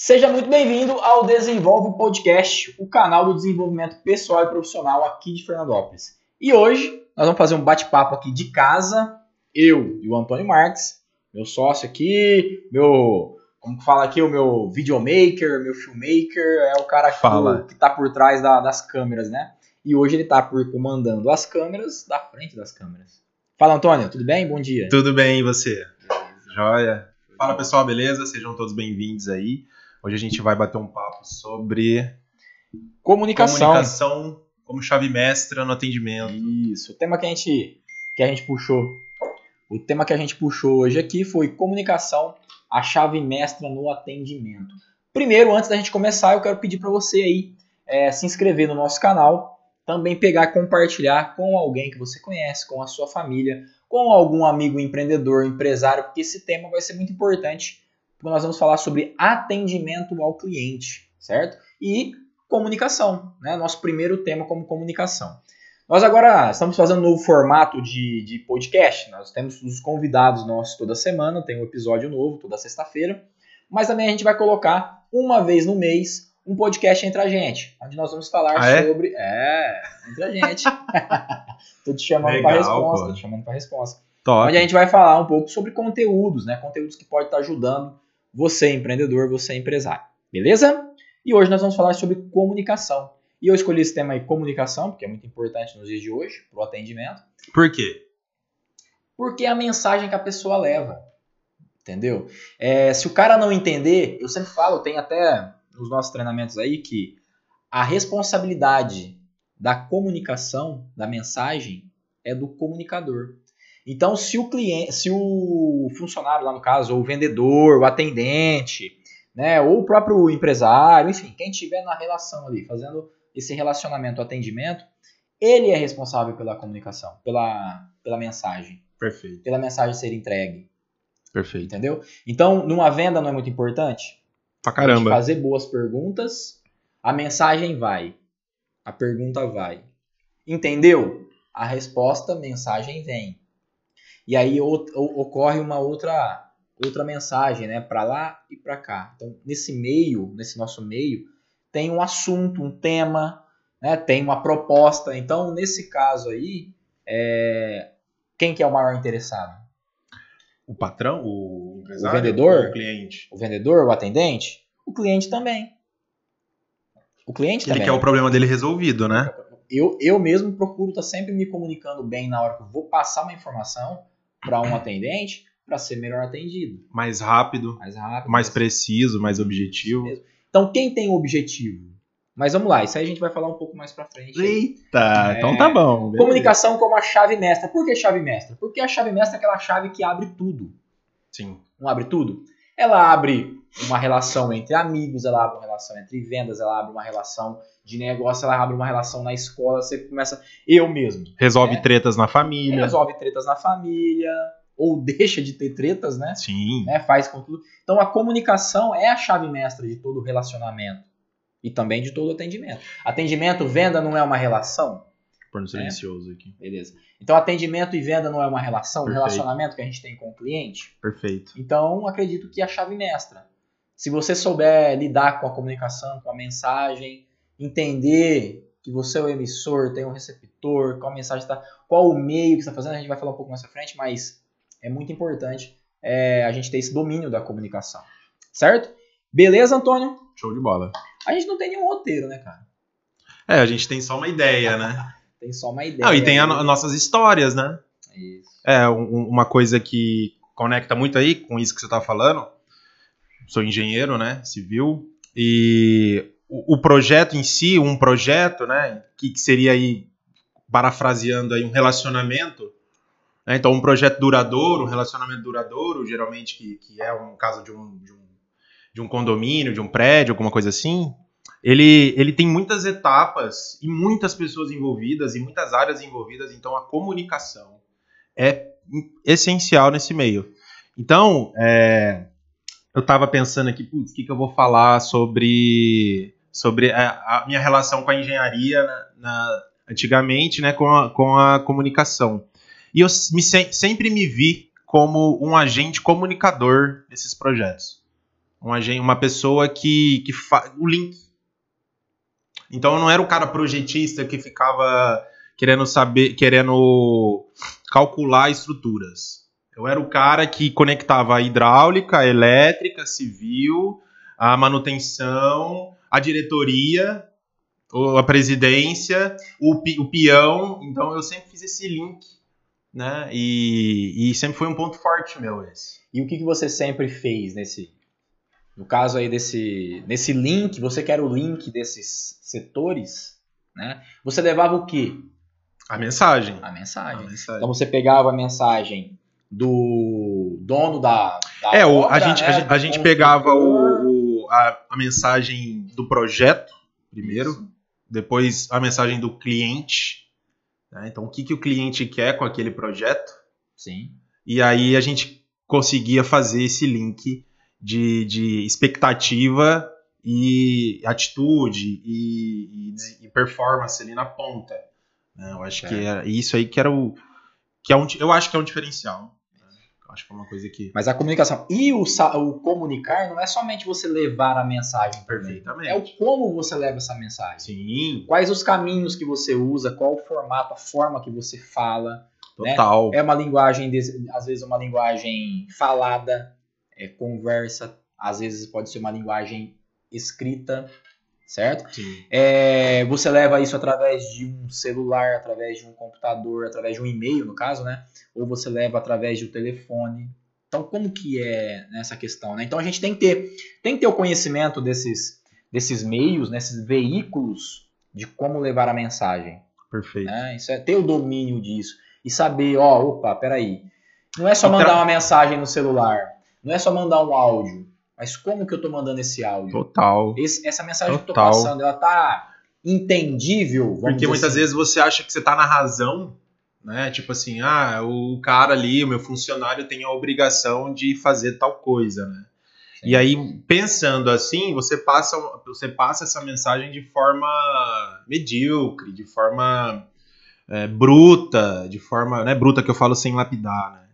Seja muito bem-vindo ao Desenvolve Podcast, o canal do desenvolvimento pessoal e profissional aqui de Fernandópolis. E hoje nós vamos fazer um bate-papo aqui de casa, eu e o Antônio Marques, meu sócio aqui, meu, como que fala aqui, o meu videomaker, meu filmmaker, é o cara Fala. que, que tá por trás da- das câmeras, né? E hoje ele tá por comandando as câmeras da frente das câmeras. Fala, Antônio, tudo bem? Bom dia. Tudo bem, e você? Joia? Fala pessoal, beleza? Sejam todos bem-vindos aí. Hoje a gente vai bater um papo sobre Comunicação. comunicação como chave mestra no atendimento. Isso. O tema que a gente que a gente puxou, o tema que a gente puxou hoje aqui foi comunicação, a chave mestra no atendimento. Primeiro, antes da gente começar, eu quero pedir para você aí é, se inscrever no nosso canal, também pegar e compartilhar com alguém que você conhece, com a sua família, com algum amigo empreendedor, empresário, porque esse tema vai ser muito importante, porque nós vamos falar sobre atendimento ao cliente, certo? E comunicação, né? Nosso primeiro tema como comunicação. Nós agora estamos fazendo um novo formato de, de podcast. Nós temos os convidados nossos toda semana, tem um episódio novo toda sexta-feira. Mas também a gente vai colocar uma vez no mês um podcast entre a gente, onde nós vamos falar Ah, é? sobre. É, entre a gente. tô te chamando para resposta, pô. tô te chamando para resposta. Top. Onde a gente vai falar um pouco sobre conteúdos, né? Conteúdos que podem estar ajudando você, empreendedor, você, empresário. Beleza? E hoje nós vamos falar sobre comunicação. E eu escolhi esse tema aí, comunicação, porque é muito importante nos dias de hoje, para o atendimento, Por quê? porque é a mensagem que a pessoa leva. Entendeu? É, se o cara não entender, eu sempre falo, tem até nos nossos treinamentos aí que a responsabilidade da comunicação, da mensagem, é do comunicador. Então, se o cliente, se o funcionário lá no caso, ou o vendedor, o atendente, né, ou o próprio empresário, enfim, quem estiver na relação ali, fazendo esse relacionamento, atendimento, ele é responsável pela comunicação, pela, pela mensagem, Perfeito. pela mensagem ser entregue, Perfeito. entendeu? Então, numa venda não é muito importante? Pra caramba. fazer boas perguntas, a mensagem vai, a pergunta vai. Entendeu? A resposta, mensagem vem. E aí o- o- ocorre uma outra outra mensagem, né, para lá e para cá. Então, nesse meio, nesse nosso meio, tem um assunto, um tema, né, tem uma proposta. Então, nesse caso aí, é, quem que é o maior interessado? O patrão, o empresário, vendedor? ou o cliente. O vendedor, o atendente? O cliente também. O cliente Ele também. quer o problema dele resolvido, né? eu, eu mesmo procuro estar sempre me comunicando bem na hora que eu vou passar uma informação para um atendente para ser melhor atendido, Mais rápido, mais rápido. mais preciso, mais objetivo. Então, quem tem o objetivo? Mas vamos lá, isso aí a gente vai falar um pouco mais para frente. Eita, É. então tá bom. beleza. Comunicação como a chave mestra. Por que chave mestra? Porque a chave mestra é aquela chave que abre tudo. Sim. Não abre tudo? Ela abre uma relação entre amigos, ela abre uma relação entre vendas, ela abre uma relação de negócio, ela abre uma relação na escola. Você começa, eu mesmo. Resolve É. tretas na família. resolve tretas na família, ou deixa de ter tretas, né? Sim. né? Faz com tudo. Então a comunicação é a chave mestra de todo relacionamento e também de todo atendimento. Atendimento, venda não é uma relação? Por no silencioso aqui. Beleza. Então atendimento e venda não é uma relação, um Perfeito. relacionamento que a gente tem com o cliente? Perfeito. Então acredito que é a chave mestra. Se você souber lidar com a comunicação, com a mensagem, entender que você é o emissor, tem um receptor, qual a mensagem está, qual o meio que você está fazendo, a gente vai falar um pouco mais à frente, mas é muito importante é, a gente ter esse domínio da comunicação. Certo? Beleza, Antônio? Show de bola. A gente não tem nenhum roteiro, né, cara? É, a gente tem só uma ideia, né? Tem só uma ideia. Não, e tem a no- nossas histórias, né? Isso. É, um- um- uma coisa que conecta muito aí com isso que você tá falando. Sou engenheiro, né? Civil. E o, o projeto em si, um projeto, né? Que, que seria aí, parafraseando aí, um relacionamento. né, Então, um projeto duradouro, um relacionamento duradouro, geralmente que, que é um caso de um, de, um, de um condomínio, de um prédio, alguma coisa assim. Ele, ele tem muitas etapas e muitas pessoas envolvidas e muitas áreas envolvidas, então a comunicação é essencial nesse meio. Então, é, eu estava pensando aqui, putz, o que, que eu vou falar sobre, sobre a, a minha relação com a engenharia na, na- antigamente, né, com a, com a comunicação. E eu me, se- sempre me vi como um agente comunicador desses projetos. Um agente, uma pessoa que, que faz o link. Então eu não era o cara projetista que ficava querendo saber, querendo calcular estruturas. Eu era o cara que conectava a hidráulica, a elétrica, a civil, a manutenção, a diretoria, a presidência, o, pi, o peão. Então eu sempre fiz esse link, né? E, e sempre foi um ponto forte meu esse. E o que, que você sempre fez nesse, no caso aí desse, nesse link, você quer o link desses setores, né? Você levava o quê? A mensagem. A mensagem. A mensagem. Então você pegava a mensagem do dono da, da É, o, obra, a gente, né, a gente, a gente pegava o, o- a, a mensagem do projeto primeiro, Isso. depois a mensagem do cliente. né? Então, o que, que o cliente quer com aquele projeto? Sim. E aí a gente conseguia fazer esse link de, de expectativa e atitude e, e des- e performance ali na ponta. né? Eu acho que É. era isso aí que era o. Que é um, eu acho que é um diferencial. Né? Acho que é uma coisa que. Mas a comunicação e o, o comunicar não é somente você levar a mensagem. Perfeitamente. É o como você leva essa mensagem. Sim, Quais os caminhos que você usa, qual o formato, a forma que você fala. né? total. É uma linguagem, às vezes uma linguagem falada, é conversa, às vezes pode ser uma linguagem escrita, certo? É, você leva isso através de um celular, através de um computador, através de um e-mail, no caso, né? Ou você leva através de um telefone. Então, como que é nessa questão, né? Então, a gente tem que ter, tem que ter o conhecimento desses, desses meios, nesses veículos de como levar a mensagem, Perfeito. né? Isso é ter o domínio disso e saber, ó, opa, peraí. Não é só mandar uma mensagem no celular, não é só mandar um áudio, mas como que eu tô mandando esse áudio? Total. Esse- essa mensagem que eu tô Total. passando, ela tá entendível, Porque muitas assim. vezes você acha que você tá na razão, né? Tipo assim, ah, o cara ali, o meu funcionário tem a obrigação de fazer tal coisa, né? Sim. E aí, pensando assim, você passa, você passa essa mensagem de forma medíocre, de forma é, bruta, de forma, né, bruta que eu falo sem lapidar, né?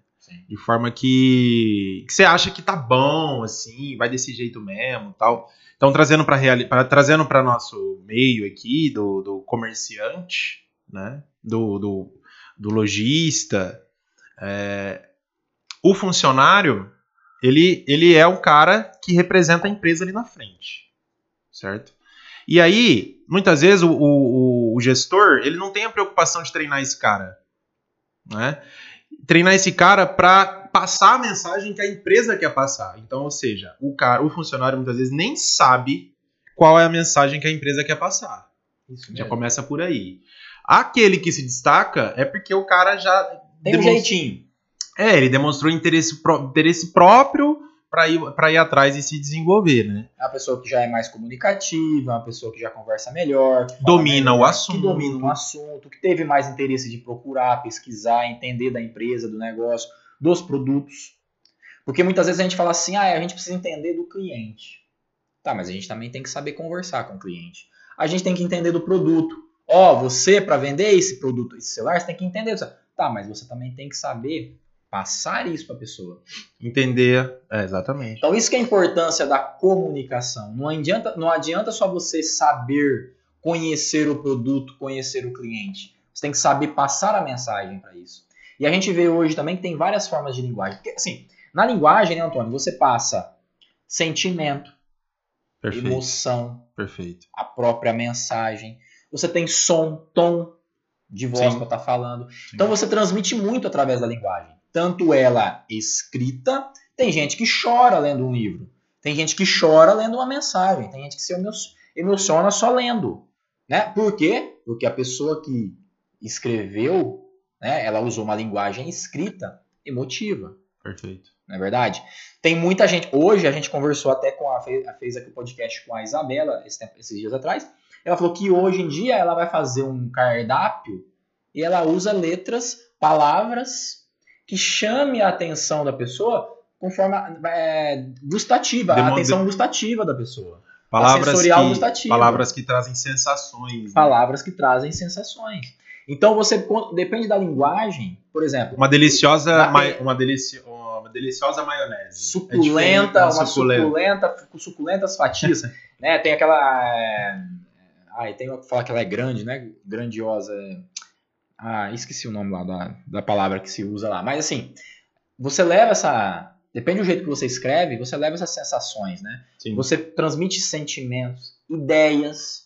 De forma que, que você acha que tá bom, assim, vai desse jeito mesmo, tal. Então, trazendo para reali trazendo para nosso meio aqui do, do comerciante, né, do, do, do lojista, é, o funcionário, ele, ele é o cara que representa a empresa ali na frente, certo? E aí, muitas vezes, o, o, o gestor, ele não tem a preocupação de treinar esse cara, né? Treinar esse cara para passar a mensagem que a empresa quer passar. Então, ou seja, o cara, o funcionário muitas vezes nem sabe qual é a mensagem que a empresa quer passar. Isso Já mesmo. começa por aí. Aquele que se destaca é porque o cara já Tem um jeitinho. é, ele demonstrou interesse, pró- interesse próprio para ir, pra ir atrás e se desenvolver, né? É uma pessoa que já é mais comunicativa, uma pessoa que já conversa melhor, que Domina melhor, o assunto. que domina um assunto, que teve mais interesse de procurar, pesquisar, entender da empresa, do negócio, dos produtos. Porque muitas vezes a gente fala assim, ah, a gente precisa entender do cliente. Tá, mas a gente também tem que saber conversar com o cliente. A gente tem que entender do produto. Ó, você para vender esse produto, esse celular, você tem que entender. Tá, mas você também tem que saber passar isso para a pessoa. Entender. É, exatamente. Então, isso que é a importância da comunicação. Não adianta, não adianta só você saber conhecer o produto, conhecer o cliente. Você tem que saber passar a mensagem para isso. E a gente vê hoje também que tem várias formas de linguagem. Porque, assim, na linguagem, né, Antônio, você passa sentimento, Perfeito. emoção, Perfeito. a própria mensagem. Você tem som, tom de voz Sim. para estar falando. Então você transmite muito através da linguagem. Tanto ela escrita, tem gente que chora lendo um livro. Tem gente que chora lendo uma mensagem. Tem gente que se emo- emociona só lendo. Né? Por quê? Porque a pessoa que escreveu, né, ela usou uma linguagem escrita emotiva Perfeito. não é verdade? Tem muita gente. Hoje a gente conversou até com a. fe- Fez aqui o podcast com a Isabela esse tempo- esses dias atrás. Ela falou que hoje em dia ela vai fazer um cardápio e ela usa letras, palavras que chame a atenção da pessoa com forma é, gustativa, a atenção gustativa da pessoa. Palavras sensorial que, gustativa. palavras que trazem sensações. né? Palavras que trazem sensações. Então você depende da linguagem, por exemplo. Uma deliciosa, ma- uma, delici, uma deliciosa maionese. Suculenta, É uma suculenta, com suculentas fatias. né? Tem aquela. É... Ai, tem uma que fala que ela é grande, né? Grandiosa. é- Ah, esqueci o nome lá da, da palavra que se usa lá. Mas assim, você leva essa. Depende do jeito que você escreve, você leva essas sensações, né? Sim. Você transmite sentimentos, ideias.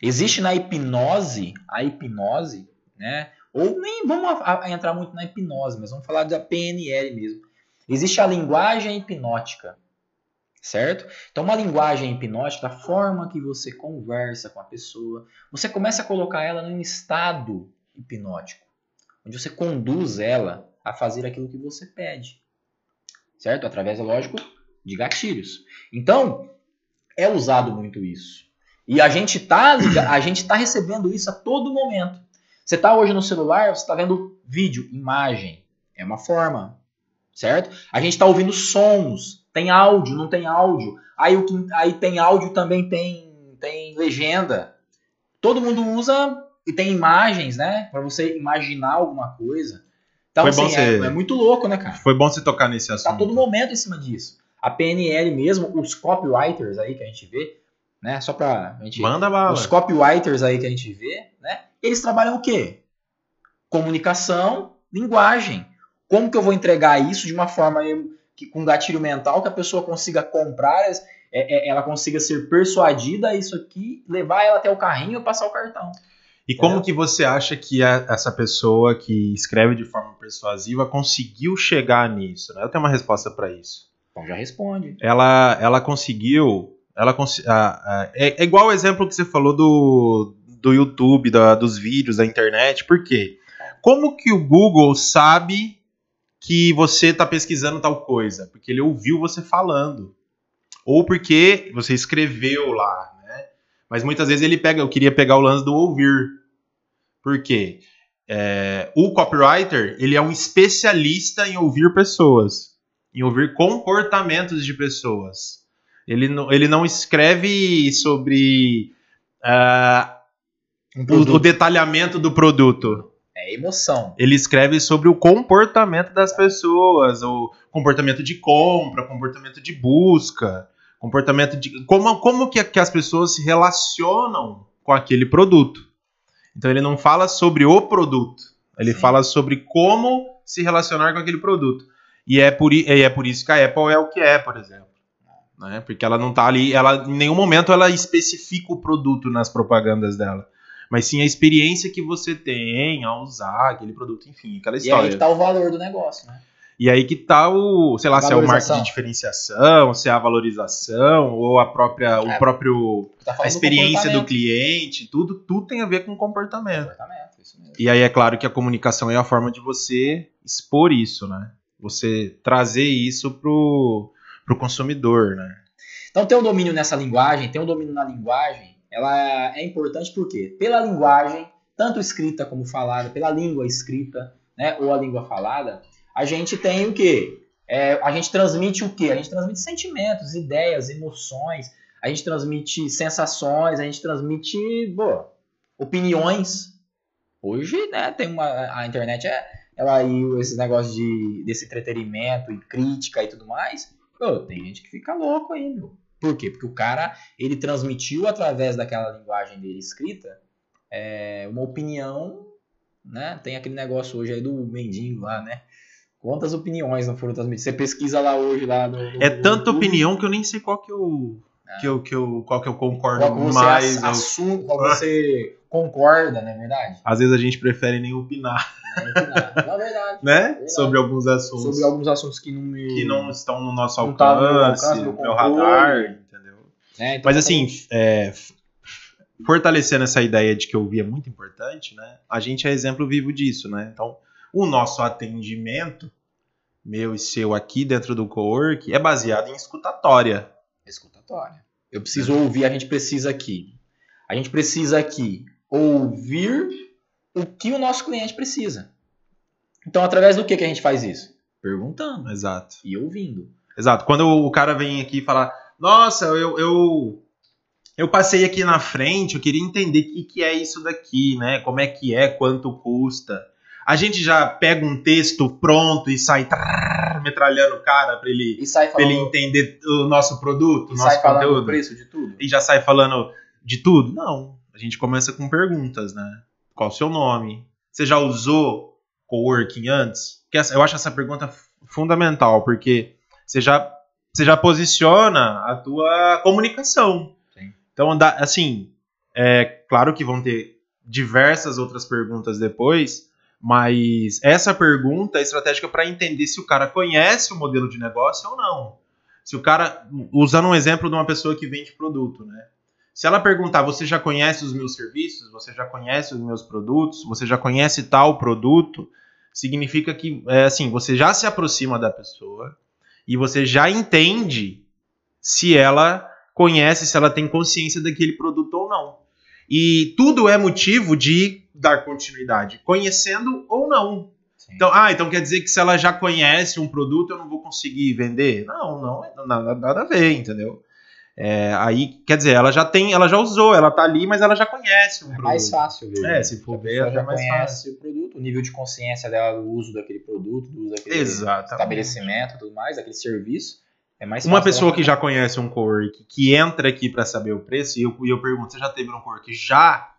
Existe na hipnose, a hipnose, né? Ou nem vamos a- a entrar muito na hipnose, mas vamos falar da PNL mesmo. Existe a linguagem hipnótica, certo? Então, uma linguagem hipnótica, a forma que você conversa com a pessoa, você começa a colocar ela num estado hipnótico, onde você conduz ela a fazer aquilo que você pede, certo? Através, é lógico, de gatilhos. Então, é usado muito isso. E a gente tá, a gente tá recebendo isso a todo momento. Você tá hoje no celular, você tá vendo vídeo, imagem, é uma forma, certo? A gente tá ouvindo sons, tem áudio, não tem áudio. Aí, o que, aí tem áudio também tem, tem legenda. Todo mundo usa e tem imagens, né? Pra você imaginar alguma coisa. Então, Foi assim, é, você- é muito louco, né, cara? Foi bom você tocar nesse assunto. Tá todo momento em cima disso. A PNL mesmo, os copywriters aí que a gente vê, né? Só pra gente. Manda bala. Os copywriters aí que a gente vê, né? Eles trabalham o quê? Comunicação, linguagem. Como que eu vou entregar isso de uma forma que, com gatilho mental que a pessoa consiga comprar, é, é, ela consiga ser persuadida a isso aqui, levar ela até o carrinho e passar o cartão. E como Entendeu? que você acha que a- essa pessoa que escreve de forma persuasiva conseguiu chegar nisso? né? Eu tenho uma resposta para isso. Então já responde. Ela, ela conseguiu. Ela cons- ah, ah, é, é igual o exemplo que você falou do, do YouTube, da- dos vídeos, da internet. Por quê? Como que o Google sabe que você está pesquisando tal coisa? Porque ele ouviu você falando. Ou porque você escreveu lá, né? Mas muitas vezes ele pega, eu queria pegar o lance do ouvir. Por quê? É, o copywriter, ele é um especialista em ouvir pessoas, em ouvir comportamentos de pessoas. Ele não, ele não escreve sobre Um o, o detalhamento do produto. É emoção. Ele escreve sobre o comportamento das pessoas, o comportamento de compra, comportamento de busca, comportamento de. Como, como que, que as pessoas se relacionam com aquele produto. Então ele não fala sobre o produto, ele Sim. fala sobre como se relacionar com aquele produto. E é por, e é por isso que a Apple é o que é, por exemplo. Né? Porque ela não tá ali, ela em nenhum momento ela especifica o produto nas propagandas dela. Mas sim a experiência que você tem ao usar aquele produto, enfim, aquela E aí história. que tá o valor do negócio, né? E aí que tá o, sei lá, se é o marketing de diferenciação, se é a valorização, ou a própria, o É. próprio Tá a do experiência do comportamento. cliente, tudo, tudo tem a ver com comportamento. Comportamento, isso mesmo. E aí é claro que a comunicação é a forma de você expor isso, né? Você trazer isso pro, pro consumidor, né? Então ter um domínio nessa linguagem, ter um domínio na linguagem, ela é importante porque pela linguagem, tanto escrita como falada, pela língua escrita, né, ou a língua falada, a gente tem o quê? É, a gente transmite o quê? A gente transmite sentimentos, ideias, emoções, a gente transmite sensações, a gente transmite pô, opiniões. Hoje, né, tem uma a internet é ela aí esse negócio de desse entretenimento e crítica e tudo mais. Pô, tem gente que fica louco aí, meu. Por quê? Porque o cara, ele transmitiu através daquela linguagem dele escrita é, uma opinião, né? Tem aquele negócio hoje aí do mendigo lá, né? Quantas opiniões não foram transmitidas? Você pesquisa lá hoje, lá no, no É no tanta YouTube, opinião que eu nem sei qual que eu, que eu, que eu, qual que eu concordo Qual você mais. ass- eu- assume, qual você concorda, não é verdade? Às vezes a gente prefere nem opinar, Não é verdade. Não é verdade. né? Verdade. Sobre alguns assuntos Sobre alguns assuntos que não me. que não estão no nosso Não tá no meu alcance, alcance, meu radar, entendeu? né? Então, Mas assim, é, fortalecendo essa ideia de que ouvir é muito importante, né? A gente é exemplo vivo disso, né? Então, o nosso atendimento, meu e seu aqui dentro do co-work, é baseado em escutatória. escutatória. Eu preciso ouvir, a gente precisa aqui. A gente precisa aqui ouvir o que o nosso cliente precisa. Então, através do que, que a gente faz isso? Perguntando Exato. e ouvindo. Exato. Quando o cara vem aqui e fala, nossa, eu, eu, eu passei aqui na frente, eu queria entender o que, que é isso daqui, né? Como é que é, quanto custa. A gente já pega um texto pronto e sai trrr, metralhando o cara pra ele, pra ele entender o nosso produto, o nosso sai falando o conteúdo. preço de tudo. E já sai falando de tudo? Não. A gente começa com perguntas, né? Qual o seu nome? Você já usou coworking antes? Eu acho essa pergunta fundamental, porque você já, você já posiciona a tua comunicação. Sim. Então, assim, é claro que vão ter diversas outras perguntas depois, mas essa pergunta é estratégica para entender se o cara conhece o modelo de negócio ou não. Se o cara, usando um exemplo de uma pessoa que vende produto, né? Se ela perguntar, você já conhece os meus serviços? Você já conhece os meus produtos? Você já conhece tal produto? Significa que, é, assim, você já se aproxima da pessoa e você já entende se ela conhece, se ela tem consciência daquele produto ou não. E tudo é motivo de dar continuidade, conhecendo ou não. Sim. Então, ah, então quer dizer que se ela já conhece um produto, eu não vou conseguir vender? Não, não, não nada, nada a ver, entendeu? É, aí, quer dizer, ela já tem, ela já usou, ela tá ali, mas ela já conhece o É produto. mais fácil ver. É, se for ver, é já mais conhece o produto, o nível de consciência dela, o uso daquele produto, do uso daquele Exatamente. estabelecimento e tudo mais, daquele serviço. É mais Uma fácil pessoa que já conhece um cowork, que entra aqui para saber o preço, e eu, e eu pergunto, você já teve um cowork? Já,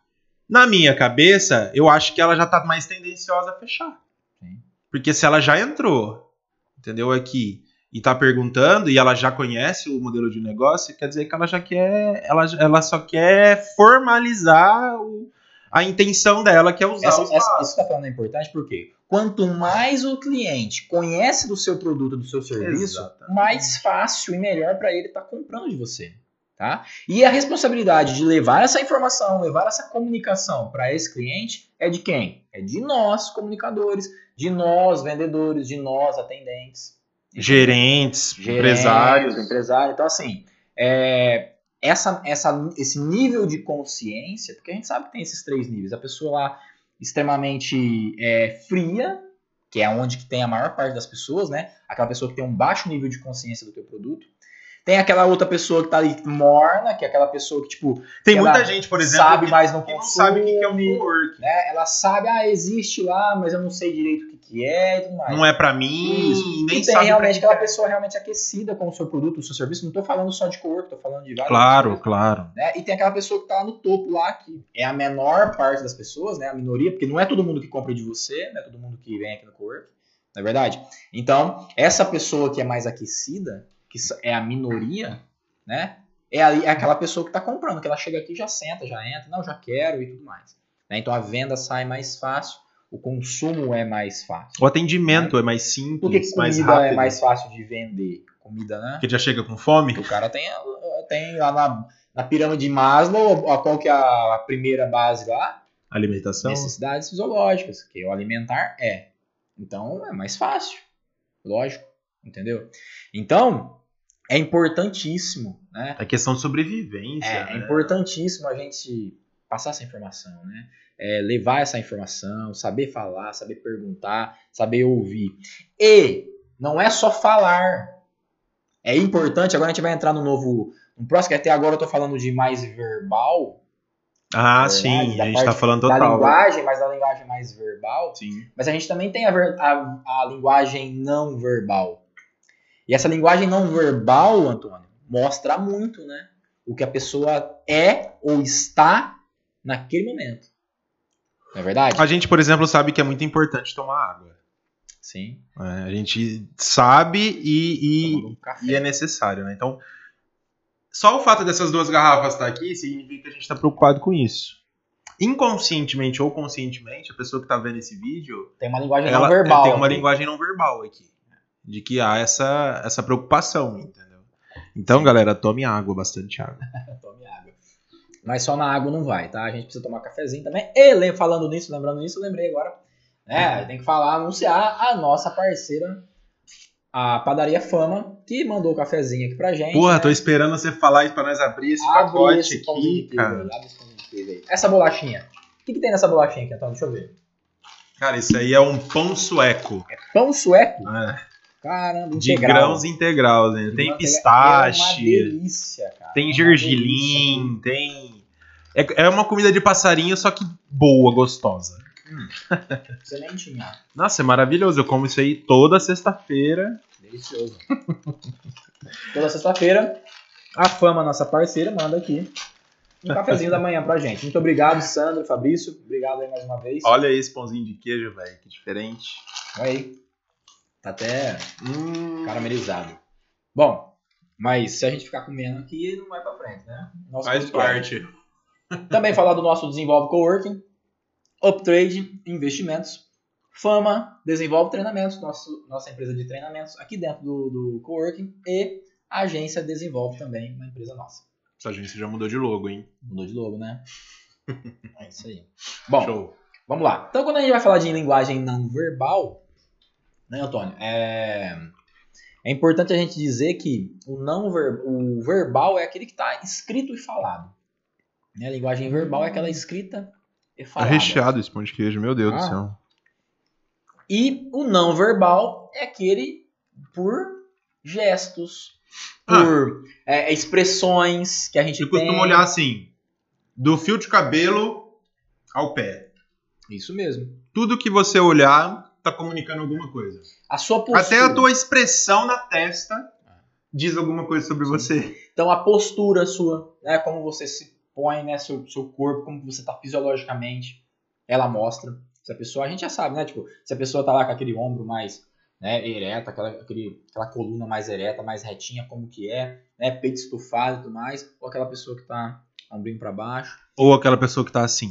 na minha cabeça, eu acho que ela já tá mais tendenciosa a fechar. Sim. Porque se ela já entrou, entendeu, aqui, e tá perguntando, e ela já conhece o modelo de negócio, quer dizer que ela já quer, ela, ela só quer formalizar o- a intenção dela, que é usar Essa, o essa, espaço. isso que tá falando é importante porque quanto mais o cliente conhece do seu produto, do seu serviço, Exatamente. mais fácil e melhor para ele estar comprando de você. Tá? E a responsabilidade de levar essa informação, levar essa comunicação para esse cliente é de quem? É de nós, comunicadores, de nós, vendedores, de nós, atendentes. Gerentes, gerentes, empresários. empresário. Então, assim, é, essa, essa, esse nível de consciência, porque a gente sabe que tem esses três níveis. A pessoa lá extremamente é, fria, que é onde que tem a maior parte das pessoas, né? Aquela pessoa que tem um baixo nível de consciência do teu produto. Tem aquela outra pessoa que tá ali morna, que é aquela pessoa que, tipo, Tem que muita gente, por exemplo, sabe, que, mas não que não consome, sabe o que é um cowork. né? Ela sabe, ah, existe lá, mas eu não sei direito o que, que é e tudo mais. Não é pra mim, Isso. nem e tem sabe realmente aquela é. pessoa realmente aquecida com o seu produto, o seu serviço. Não tô falando só de cowork, tô falando de várias Claro, coisas, claro. né? E tem aquela pessoa que tá lá no topo lá, que é a menor parte das pessoas, né? A minoria, porque não é todo mundo que compra de você, não é todo mundo que vem aqui no cowork, não é verdade? Então, essa pessoa que é mais aquecida, que é a minoria, né? É, ali, é aquela pessoa que tá comprando, que ela chega aqui, já senta, já entra, não, já quero e tudo mais. né? Então a venda sai mais fácil, o consumo é mais fácil. O atendimento é mais simples, que mais comida rápido. é mais fácil de vender? Comida, né? Porque já chega com fome. O cara tem, tem lá na, na pirâmide de Maslow, ó, qual que é a primeira base lá? Alimentação. Necessidades fisiológicas, que o alimentar é. Então é mais fácil, lógico, entendeu? Então é importantíssimo, né? É questão de sobrevivência. É, é né? importantíssimo a gente passar essa informação, né? É, levar essa informação, saber falar, saber perguntar, saber ouvir. E não é só falar. É importante, agora a gente vai entrar no novo. No próximo, que até agora eu tô falando de mais verbal. Ah, verdade, sim, da a gente tá falando Da total. linguagem, mas da linguagem mais verbal. Sim. Mas a gente também tem a, ver- a- a linguagem não verbal. E essa linguagem não verbal, Antônio, mostra muito, né? O que a pessoa é ou está naquele momento. Não é verdade? A gente, por exemplo, sabe que é muito importante tomar água. Sim. né? A gente sabe e, e, um e é necessário, né? Então, só o fato dessas duas garrafas estar aqui significa que a gente está preocupado com isso. Inconscientemente ou conscientemente, a pessoa que está vendo esse vídeo, Tem uma linguagem ela não verbal. tem uma aqui. linguagem não verbal aqui. De que há essa, essa preocupação, entendeu? Então, galera, tome água, bastante água. Tome água. Mas só na água não vai, tá? A gente precisa tomar cafezinho também. E falando nisso, lembrando nisso, eu lembrei agora. Né? Tem que falar, anunciar a nossa parceira, a Padaria Fama, que mandou o cafezinho aqui pra gente. Porra, né? tô esperando você falar isso pra nós abrir esse Abre pacote esse aqui, cara. aí, abre esse pãozinho de queijo aí. Essa bolachinha. O que, que tem nessa bolachinha aqui, Antônio? Deixa eu ver. Cara, isso aí é um pão sueco. Pão sueco? né? Caramba, De integral. grãos integrais, né? De Tem integral. É uma pistache, delícia, cara. tem É gergelim, tem. É, é uma comida de passarinho, só que boa, gostosa. Sementinha. Nossa, é maravilhoso. Eu como isso aí toda sexta-feira. Delicioso. Toda sexta-feira, a Fama, nossa parceira, manda aqui um cafezinho da manhã pra gente. Muito obrigado, Sandro, Fabrício. Obrigado aí mais uma vez. Olha esse pãozinho de queijo, velho. Que diferente. Olha aí. Tá até Hum, caramelizado. Bom, mas se a gente ficar comendo aqui, não vai pra frente, né? Nosso faz parte. Também falar do nosso Desenvolve Coworking, Uptrade Investimentos, Fama Desenvolve Treinamentos, nosso, nossa empresa de treinamentos aqui dentro do, do Coworking e a agência Desenvolve também, uma empresa nossa. Essa agência já mudou de logo, hein? Mudou de logo, né? É isso aí. Bom, Show. vamos lá. Então, quando a gente vai falar de linguagem não verbal, né, Antônio? É, é importante a gente dizer que o não ver, o verbal é aquele que está escrito e falado. Né? A linguagem verbal é aquela escrita e Tá falada. recheado esse pão de queijo, meu Deus Ah. do céu. E o não verbal é aquele por gestos, Ah. por é, expressões que a gente Eu tem. costumo olhar assim, do fio de cabelo ao pé. Isso mesmo. Tudo que você olhar tá comunicando alguma coisa. A sua postura. Até a tua expressão na testa diz alguma coisa sobre você. Então a postura sua, né, como você se põe, né, seu, seu corpo, como você tá fisiologicamente, ela mostra. Se a pessoa, a gente já sabe, né, tipo, se a pessoa tá lá com aquele ombro mais, né, ereta, aquela, aquele, aquela coluna mais ereta, mais retinha, como que é, né, peito estufado e tudo mais, ou aquela pessoa que tá ombrinho para baixo, Ou aquela pessoa que tá assim.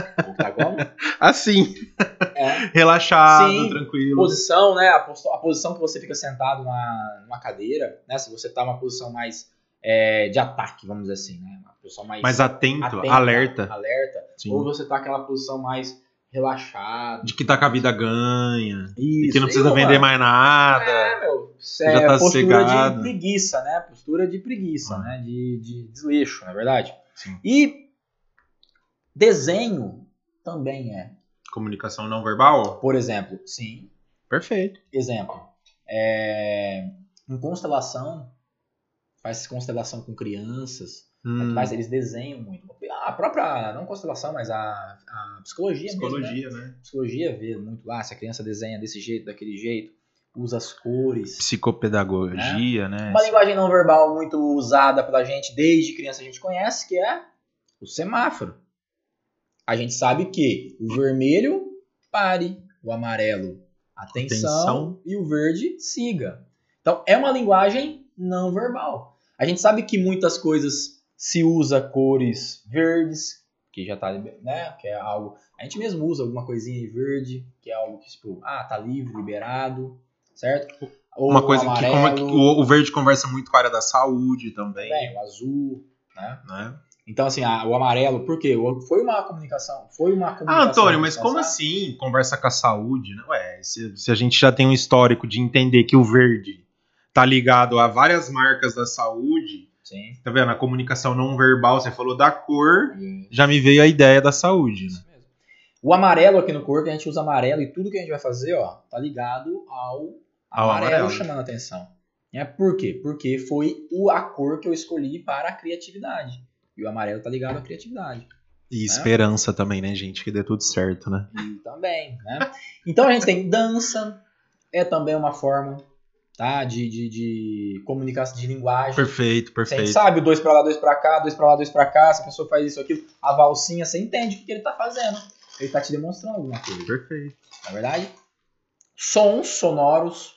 Assim. É, Relaxado, Sim. tranquilo. posição, né, a, a posição que você fica sentado na, numa cadeira, né, se você tá numa posição mais é, de ataque, vamos dizer assim, né, uma posição mais Mas atento, atenta, alerta. alerta Sim. ou você tá aquela posição mais relaxada. De que tá com a vida ganha. Isso. E que não precisa uma- vender mais nada. É, meu. Isso Já é tá postura sossegado. de preguiça, né? Postura de preguiça, Ah. né? De, de desleixo, na é verdade. Sim. E desenho também é. Comunicação não verbal? Por exemplo, sim. Perfeito. Exemplo. É, em constelação, faz constelação com crianças. Hum, Mas eles desenham muito. A própria, não constelação, mas a, a psicologia, mesmo, né? psicologia, né? psicologia vê muito lá se a criança desenha desse jeito, daquele jeito, usa as cores. Psicopedagogia, né? Uma linguagem não verbal muito usada pela gente desde criança a gente conhece, que é o semáforo. A gente sabe que o vermelho pare, o amarelo atenção, Atenção. e o verde siga. Então é uma linguagem não verbal. A gente sabe que muitas coisas se usa cores verdes, que já tá, né, que é algo, a gente mesmo usa alguma coisinha verde, que é algo que tipo, ah, tá livre, liberado, certo? Ou Uma coisa que, amarelo, como é que o, o verde conversa muito com a área da saúde também, bem, o azul, né? né? Então assim, o amarelo, por quê? Foi uma comunicação, foi uma Ah, comunicação. Antônio, mas como assim conversa com a saúde? Né? Ué, se, se a gente já tem um histórico de entender que o verde tá ligado a várias marcas da saúde, Sim. tá vendo? A comunicação não verbal, você falou da cor, Isso. já me veio a ideia da saúde, né? O amarelo aqui no corpo, a gente usa amarelo e tudo que a gente vai fazer, ó, tá ligado ao Ao amarelo, amarelo. chamando a atenção. É por quê? Porque foi o, a cor que eu escolhi para a criatividade. E o amarelo tá ligado à criatividade. E esperança também, né, gente? Que dê tudo certo, né? E também, né? Então a gente tem dança, é também uma forma, tá? De, de, de comunicação, de linguagem. Perfeito, Você perfeito. sabe, dois pra lá, dois pra cá, dois pra lá, dois pra cá, se a pessoa faz isso, aquilo, a valsinha, você entende o que que ele tá fazendo. Ele tá te demonstrando alguma coisa. Perfeito. na verdade. Sons sonoros,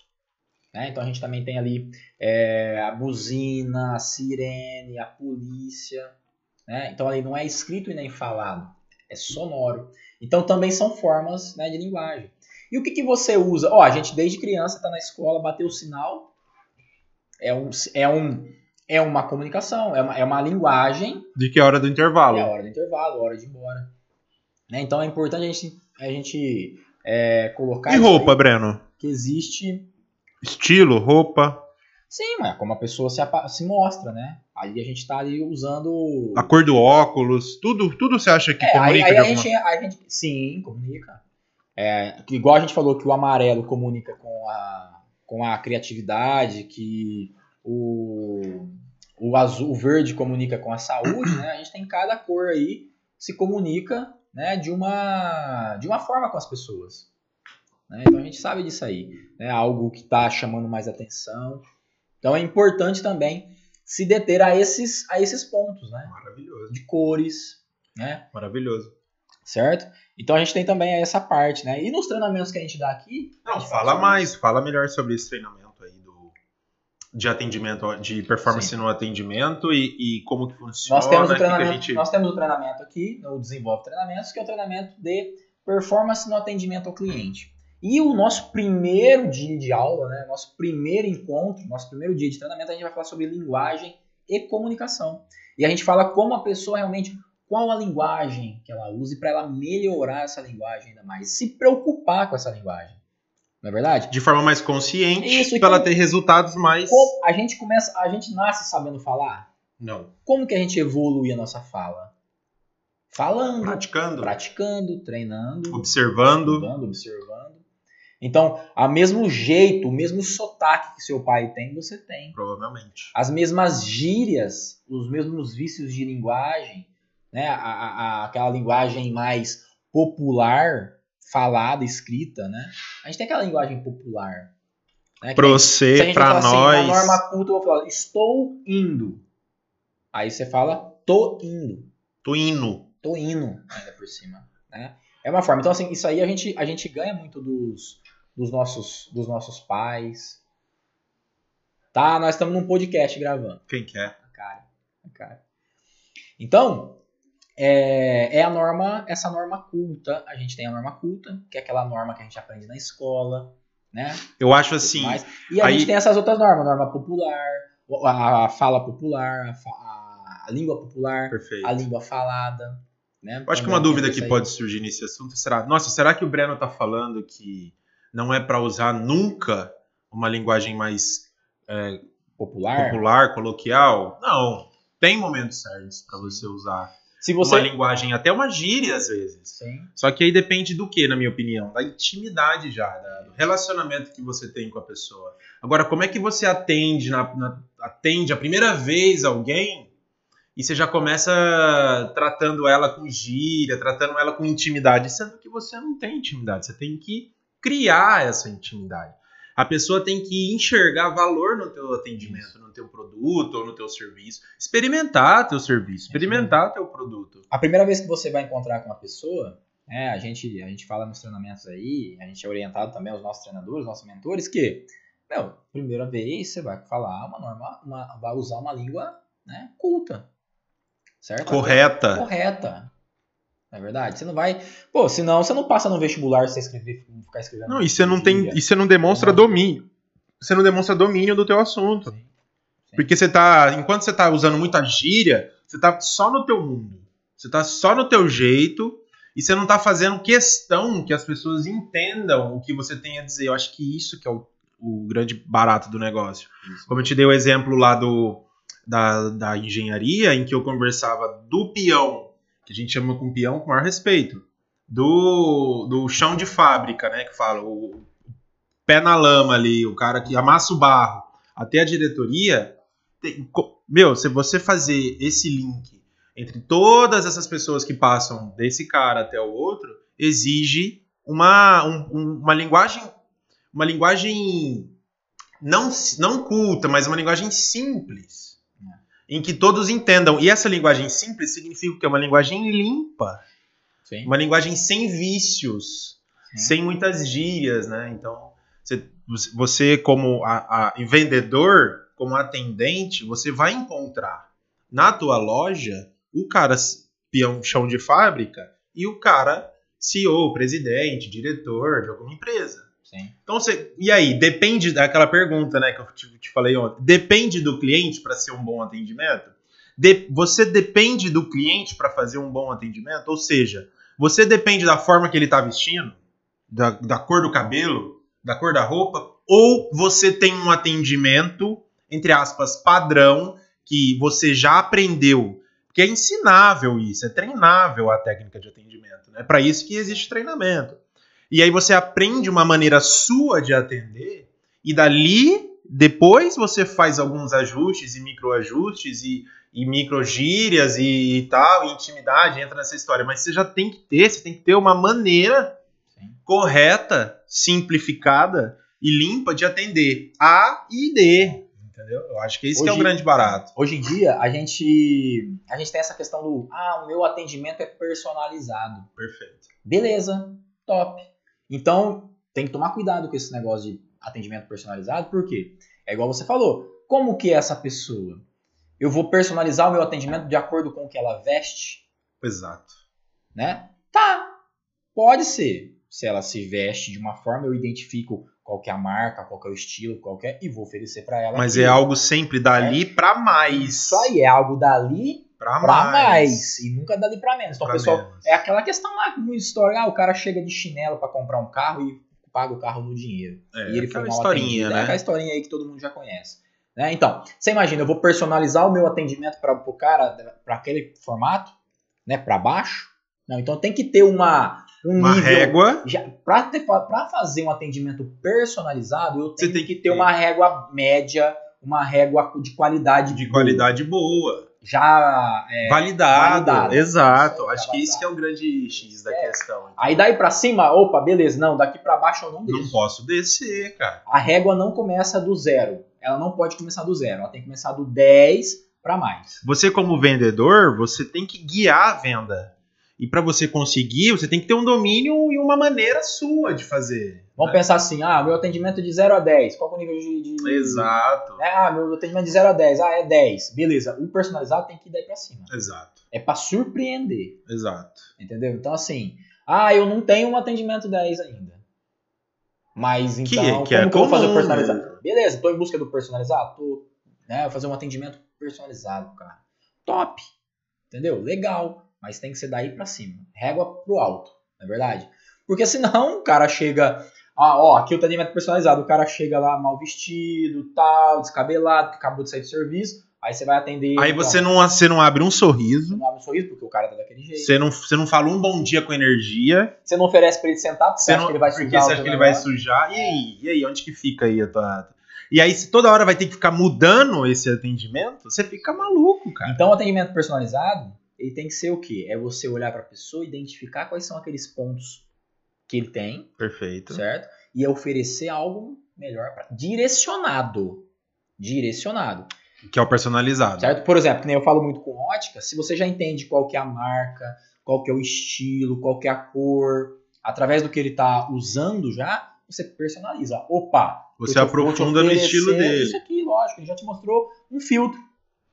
né? Então a gente também tem ali é, a buzina, a sirene, a polícia, né? Então ali não é escrito e nem falado, é sonoro. Então também são formas né, de linguagem. E o que, que você usa? Ó, a gente desde criança tá na escola, bateu o sinal, é um, é um, é uma comunicação, é uma, é uma linguagem De que hora do intervalo? é a hora do intervalo, a hora de ir embora. Né? Então é importante a gente, a gente é, colocar E roupa, Breno? que existe. Estilo, roupa, Sim, mas como a pessoa se, se mostra, né? Aí a gente tá ali usando. a cor do óculos, tudo, tudo você acha que É, aí, comunica aí de a, gente, a gente. Sim, comunica. É, igual a gente falou que o amarelo comunica com a, com a criatividade, que o, o azul, o verde comunica com a saúde, né? A gente tem cada cor aí se comunica né, de, uma, de uma forma com as pessoas. Né? Então a gente sabe disso aí. É né? algo que está chamando mais atenção. Então é importante também se deter a esses, a esses pontos, né? Maravilhoso. De cores, né? Maravilhoso. Certo? Então a gente tem também essa parte, né? E nos treinamentos que a gente dá aqui. Não, fala mais, isso. fala melhor sobre esse treinamento aí do, de atendimento, de performance Sim. no atendimento e, e, como que funciona. Nós temos, o treinamento, gente... nós temos o treinamento aqui, no Desenvolve Treinamentos, que é o treinamento de performance no atendimento ao cliente. E o nosso primeiro dia de aula, né, nosso primeiro encontro, nosso primeiro dia de treinamento, a gente vai falar sobre linguagem e comunicação. E a gente fala como a pessoa realmente, qual a linguagem que ela use para ela melhorar essa linguagem ainda mais, se preocupar com essa linguagem. Não é verdade? De forma mais consciente, para ela ter resultados mais. a gente começa, a gente nasce sabendo falar? Não. Como que a gente evolui a nossa fala? Falando, praticando, praticando, treinando, observando, observando, observando. Então, a mesmo jeito, o mesmo sotaque que seu pai tem, você tem. Provavelmente. As mesmas gírias, os mesmos vícios de linguagem, né? A, a, aquela linguagem mais popular, falada, escrita, né? A gente tem aquela linguagem popular. Né? Pra você, pra nós. Assim, na norma culta, eu vou falar, estou indo. Aí você fala, tô indo. Tô indo. Tô indo, ainda por cima. Né? É uma forma. Então, assim, isso aí a gente, a gente ganha muito dos, dos nossos, dos nossos pais. Tá? Nós estamos num podcast gravando. Quem quer? A cara. A cara. Então, é, é a norma, essa norma culta. A gente tem a norma culta, que é aquela norma que a gente aprende na escola, né? Eu acho assim. E a aí... gente tem essas outras normas, norma popular, a, fala popular, a, a, a língua popular, Perfeito. a língua falada. Né? Eu acho que uma dúvida que pode surgir nesse assunto será: nossa, será que o Breno está falando que não é para usar nunca uma linguagem mais é, popular? popular, coloquial. Não. Tem momentos certos para você usar Se você... uma linguagem, até uma gíria às vezes. Sim. Só que aí depende do que, na minha opinião? Da intimidade já, do relacionamento que você tem com a pessoa. Agora, como é que você atende, na, na, atende a primeira vez alguém e você já começa tratando ela com gíria, tratando ela com intimidade, sendo que você não tem intimidade. Você tem que criar essa intimidade. A pessoa tem que enxergar valor no teu atendimento, no teu produto ou no teu serviço. Experimentar teu serviço, experimentar teu produto. A primeira vez que você vai encontrar com uma pessoa, é, a, gente, a gente fala nos treinamentos aí, a gente é orientado também aos nossos treinadores, nossos mentores, que, meu, primeira vez você vai falar uma norma, uma, vai usar uma língua né, culta. Certo? Correta. Correta. Não é verdade? Você não vai. Pô, senão você não passa no vestibular se você escrever, ficar escrevendo. Não, e você não tem. E você não demonstra domínio. Você não demonstra domínio do teu assunto. Sim, sim. Porque você tá. Enquanto você tá usando muita gíria, você tá só no teu mundo. Você tá só no teu jeito. E você não tá fazendo questão que as pessoas entendam o que você tem a dizer. Eu acho que isso que é o, o grande barato do negócio. Isso. Como eu te dei o exemplo lá do, da, da engenharia, em que eu conversava do peão que a gente chama com peão com maior respeito, do, do chão de fábrica, né, que fala, o pé na lama ali, o cara que amassa o barro, até a diretoria, tem, meu, se você fazer esse link entre todas essas pessoas que passam desse cara até o outro, exige uma, um, uma linguagem uma linguagem não, não culta, mas uma linguagem simples em que todos entendam. E essa linguagem simples significa que é uma linguagem limpa. Sim. Uma linguagem sem vícios, Sim. sem muitas gírias, né? Então, você, você como a, a, vendedor, como atendente, você vai encontrar na tua loja o cara peão chão de fábrica e o cara CEO, presidente, diretor de alguma empresa. Então, você, e aí, depende daquela pergunta né, que eu te, te falei ontem. Depende do cliente para ser um bom atendimento? De, você depende do cliente para fazer um bom atendimento? Ou seja, você depende da forma que ele está vestindo, da, da cor do cabelo, da cor da roupa, ou você tem um atendimento, entre aspas, padrão, que você já aprendeu. Porque é ensinável isso, é treinável a técnica de atendimento. É né? para isso que existe treinamento. E aí você aprende uma maneira sua de atender, e dali, depois você faz alguns ajustes e microajustes e, e microgírias e, e tal, e intimidade entra nessa história, mas você já tem que ter, você tem que ter uma maneira Sim. correta, simplificada e limpa de atender A e D. Entendeu? Eu acho que esse que é o Hoje- grande barato. Hoje em dia, a gente, a gente tem essa questão do, ah, o meu atendimento é personalizado. Perfeito. Beleza, top. Então, tem que tomar cuidado com esse negócio de atendimento personalizado, porque é igual você falou, como que é essa pessoa? Eu vou personalizar o meu atendimento de acordo com o que ela veste, Exato. né? Tá, pode ser. Se ela se veste de uma forma, eu identifico qual que é a marca, qual que é o estilo, qual é, e vou oferecer pra ela. Mas aquilo. é algo sempre dali pra mais. Isso aí, é algo dali Pra, pra mais. mais. E nunca dali pra menos. Então, Pra pessoal, menos. é aquela questão lá no história, ah, o cara chega de chinelo pra comprar um carro e paga o carro no dinheiro. É, e ele aquela historinha, atendido. É né? aquela historinha aí que todo mundo já conhece. Né? Então, você imagina, eu vou personalizar o meu atendimento para o cara, para aquele formato, né, para baixo. Não, então tem que ter uma um Uma nível régua. para fazer um atendimento personalizado, eu Você tenho tem que que ter ter. uma régua média, uma régua de qualidade De boa. qualidade boa. Já é, validado. validado. Exato. Isso, Acho que validado. que é o grande X da É. questão. Aí daí pra cima, opa, beleza, não, daqui pra baixo eu não Não desço. posso descer, cara. A régua não começa do zero. Ela não pode começar do zero. Ela tem que começar do 10 pra mais. Você como vendedor, você tem que guiar a venda. E para você conseguir, você tem que ter um domínio e uma maneira sua de fazer. Vamos né? pensar assim, ah, meu atendimento é de 0 a 10. Qual que é o nível de... de... Exato. É, ah, meu atendimento é de 0 a 10. Ah, é 10. Beleza. O personalizado tem que ir daí pra cima. Exato. É pra surpreender. Exato. Entendeu? Então, assim, ah, eu não tenho um atendimento 10 ainda. Mas Que então, é- que é como que eu vou fazer o personalizado? Beleza, tô em busca do personalizado? Tô. Né, vou fazer um atendimento personalizado, cara. Top. Entendeu? Legal. Mas tem que ser daí pra cima. Régua pro alto, não é verdade? Porque senão o cara chega. Ah, ó, aqui o atendimento personalizado. O cara chega lá mal vestido, tal, descabelado, que acabou de sair do serviço. Aí você vai atender. Aí você não, você não abre um sorriso, não abre um sorriso, porque o cara tá daquele jeito. você não, você não fala um bom dia com energia, Você não oferece pra ele sentar, porque você, você acha não, que ele vai porque sujar você o acha que ele vai sujar. E aí? E aí, onde que fica aí a tua. E aí, se toda hora vai ter que ficar mudando esse atendimento, você fica maluco, cara. Então, o atendimento personalizado, ele tem que ser o quê? É você olhar para a pessoa, identificar quais são aqueles pontos que ele tem, Perfeito. certo? E oferecer algo melhor, pra... direcionado. Direcionado, Que é o personalizado. certo? Por exemplo, que nem eu falo muito com ótica, se você já entende qual que é a marca, qual que é o estilo, qual que é a cor, através do que ele está usando já, você personaliza. Opa! Você aprofunda no estilo dele. Isso aqui, lógico, ele já te mostrou um filtro.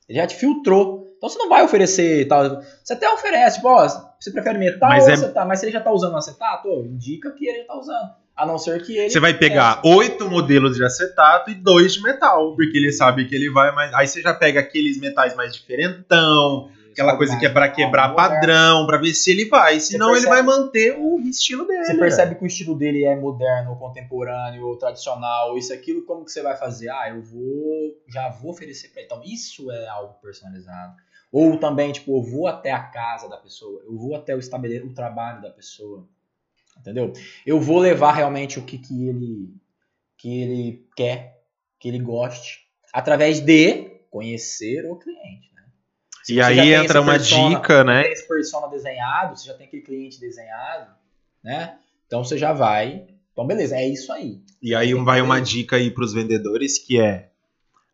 Ele já te filtrou. Então você não vai oferecer tal. Você até oferece, tipo, ó, você prefere metal Mas ou é- acetato? Mas se ele já tá usando acetato, ó, indica que ele já tá usando. A não ser que ele. Você vai pegar oito modelos de acetato e dois de metal, porque ele sabe que ele vai mais. Aí você já pega aqueles metais mais diferentão, aquela coisa que é pra quebrar padrão, pra ver se ele vai. Senão ele percebe- vai manter o estilo dele. Você percebe que o estilo dele é moderno, contemporâneo, ou tradicional, isso, aquilo, como que você vai fazer? Ah, eu vou. Já vou oferecer pra ele. Então, isso é algo personalizado. Ou também, tipo, eu vou até a casa da pessoa, eu vou até o estabelecer o trabalho da pessoa. Entendeu? Eu vou levar realmente o que, que ele que ele quer, que ele goste, através de conhecer o cliente. Né? Se E aí entra uma persona- dica, né? tem esse persona desenhado, você já tem aquele cliente desenhado, né? Então você já vai. Então, beleza, é isso aí. E aí vai uma dica aí pros vendedores que é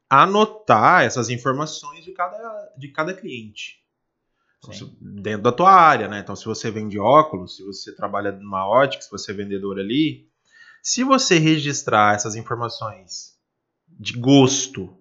anotar essas informações de cada, de cada cliente. Então, se- dentro da tua área, né? Então, se você vende óculos, se você trabalha numa ótica, se você é vendedor ali, se você registrar essas informações de gosto,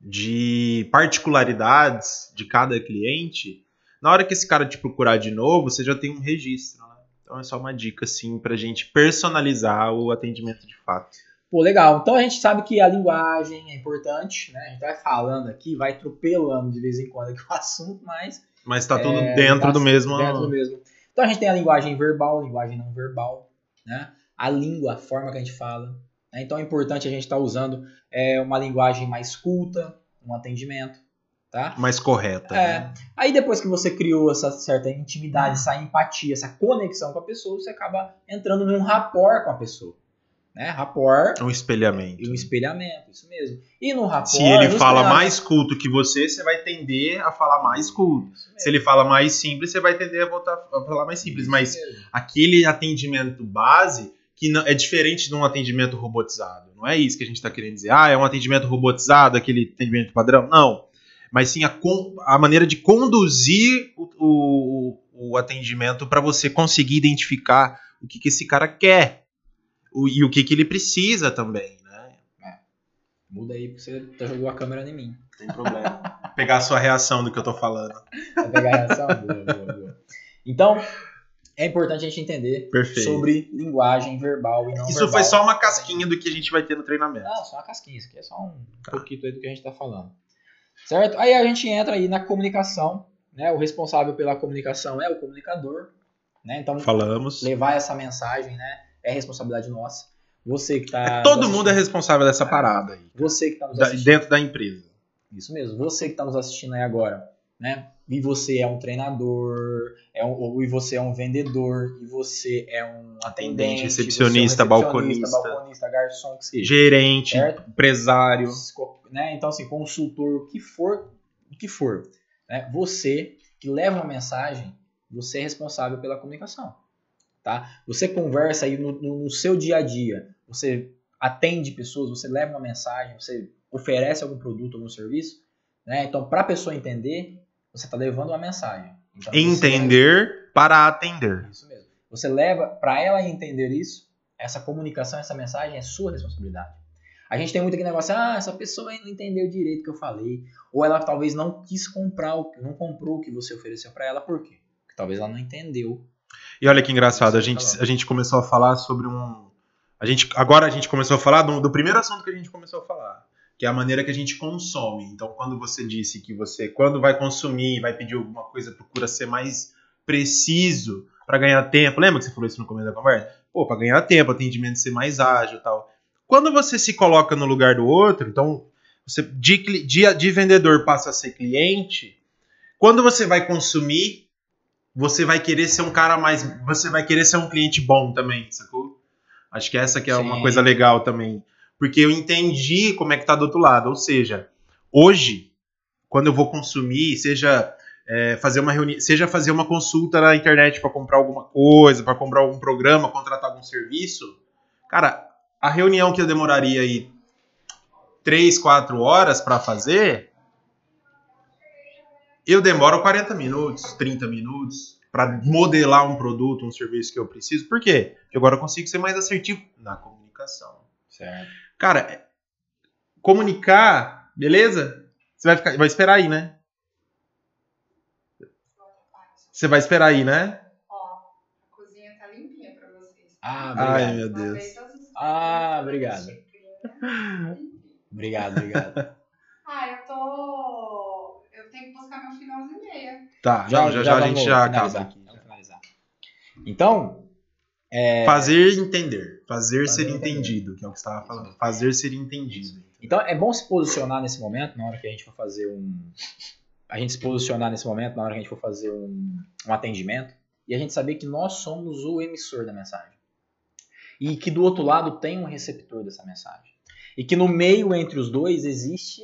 de particularidades de cada cliente, na hora que esse cara te procurar de novo, você já tem um registro, né? Então é só uma dica, assim, pra gente personalizar o atendimento de fato. Pô, legal. Então a gente sabe que a linguagem é importante, né? A gente vai falando aqui, vai atropelando de vez em quando aqui o assunto, mas Mas tá tudo É, dentro tá do mesmo. dentro do mesmo. Então a gente tem a linguagem verbal, linguagem não verbal, né? A língua, a forma que a gente fala. né? Então é importante a gente estar usando é, uma linguagem mais culta, um atendimento, tá? mais correta. É. né? Aí depois que você criou essa certa intimidade, essa empatia, essa conexão com a pessoa, você acaba entrando num rapport com a pessoa. Né? Rapport Um espelhamento. e um espelhamento, isso mesmo. E no rapport... Se ele no fala mais culto que você, você vai tender a falar mais culto. Se ele fala mais simples, você vai tender a voltar a falar mais simples. isso Mas mesmo. aquele atendimento base que não- é diferente de um atendimento robotizado. Não é isso que a gente está querendo dizer. Ah, é um atendimento robotizado, aquele atendimento padrão. Não. Mas sim a, a maneira de conduzir o, o- o atendimento para você conseguir identificar o que, que esse cara quer o- e o que, que ele precisa também. Né? Muda aí, porque você já jogou a câmera em mim. Tem problema. Pegar a sua reação do que eu tô falando. Vai pegar a reação? boa, boa, boa. Então, é importante a gente entender Perfeito. sobre linguagem verbal e não Isso verbal. foi só uma casquinha do que a gente vai ter no treinamento. Não, só uma casquinha, isso aqui é só um Tá. pouquinho do que a gente tá falando. Certo? Aí a gente entra aí na comunicação, né? O responsável pela comunicação é o comunicador, né? Então, Falamos. levar essa mensagem, né? É responsabilidade nossa. Você que tá Todo nos mundo é responsável dessa parada aí. Você que tá nos assistindo dentro da empresa. Isso mesmo. Você que está nos assistindo aí agora, né? E você é um treinador, é um, ou- e você é um vendedor, e você é um atendente, recepcionista, é um balconista. balconista, garçom, que seja. Gerente, Certo? empresário. Né? Então, assim, consultor, o que for, o que for. Né? Você que leva uma mensagem, você é responsável pela comunicação. Tá? Você conversa aí no, no- no seu dia a dia, você atende pessoas, você leva uma mensagem, você oferece algum produto, algum serviço, né? Então, para a pessoa entender, você está levando uma mensagem. Então, Entender para atender. Isso mesmo. Você leva, para ela entender isso, essa comunicação, essa mensagem é sua responsabilidade. A gente tem muito aquele negócio, ah, essa pessoa não entendeu direito o que eu falei, ou ela talvez não quis comprar, o não comprou o que você ofereceu para ela, por quê? Porque talvez ela não entendeu. E olha que engraçado, a gente, tá a gente começou a falar sobre um. A gente, agora a gente começou a falar do, do primeiro assunto que a gente começou a falar, que é a maneira que a gente consome. Então, quando você disse que você, quando vai consumir, vai pedir alguma coisa, procura ser mais preciso para ganhar tempo. Lembra que você falou isso no começo da conversa? Pô, para ganhar tempo, atendimento ser mais ágil e tal. Quando você se coloca no lugar do outro, então, você de, de, de vendedor passa a ser cliente, quando você vai consumir, você vai querer ser um cara mais. Você vai querer ser um cliente bom também, sacou? Acho que essa que é uma Sim. coisa legal também. Porque eu entendi como é que tá do outro lado. Ou seja, hoje, quando eu vou consumir, seja é, fazer uma reunião, seja fazer uma consulta na internet para comprar alguma coisa, para comprar algum programa, contratar algum serviço, cara, a reunião que eu demoraria aí 3, 4 horas para fazer, eu demoro 40 minutos, 30 minutos para modelar um produto, um serviço que eu preciso. Por quê? Porque agora eu consigo ser mais assertivo na comunicação. Certo. Cara, é- comunicar, beleza? Você vai ficar, vai esperar aí, né? Você vai esperar aí, né? Ó, a cozinha tá limpinha pra vocês. Ah, Ai, obrigado. meu Uma Deus. Ah, dias, obrigado. Obrigado, obrigado. Ah, eu tô. Eu tenho que buscar meu filho às 11h30. Tá, já, já, já, a gente já acaba aqui. Vamos finalizar. Então, é, Fazer entender. Fazer, Fazer ser entender. entendido, que é o que você estava falando. Fazer ser entendido. Então é bom se posicionar nesse momento, na hora que a gente for fazer um. A gente se posicionar nesse momento, na hora que a gente for fazer um, um atendimento, e a gente saber que nós somos o emissor da mensagem. E que do outro lado tem um receptor dessa mensagem. E que no meio entre os dois existe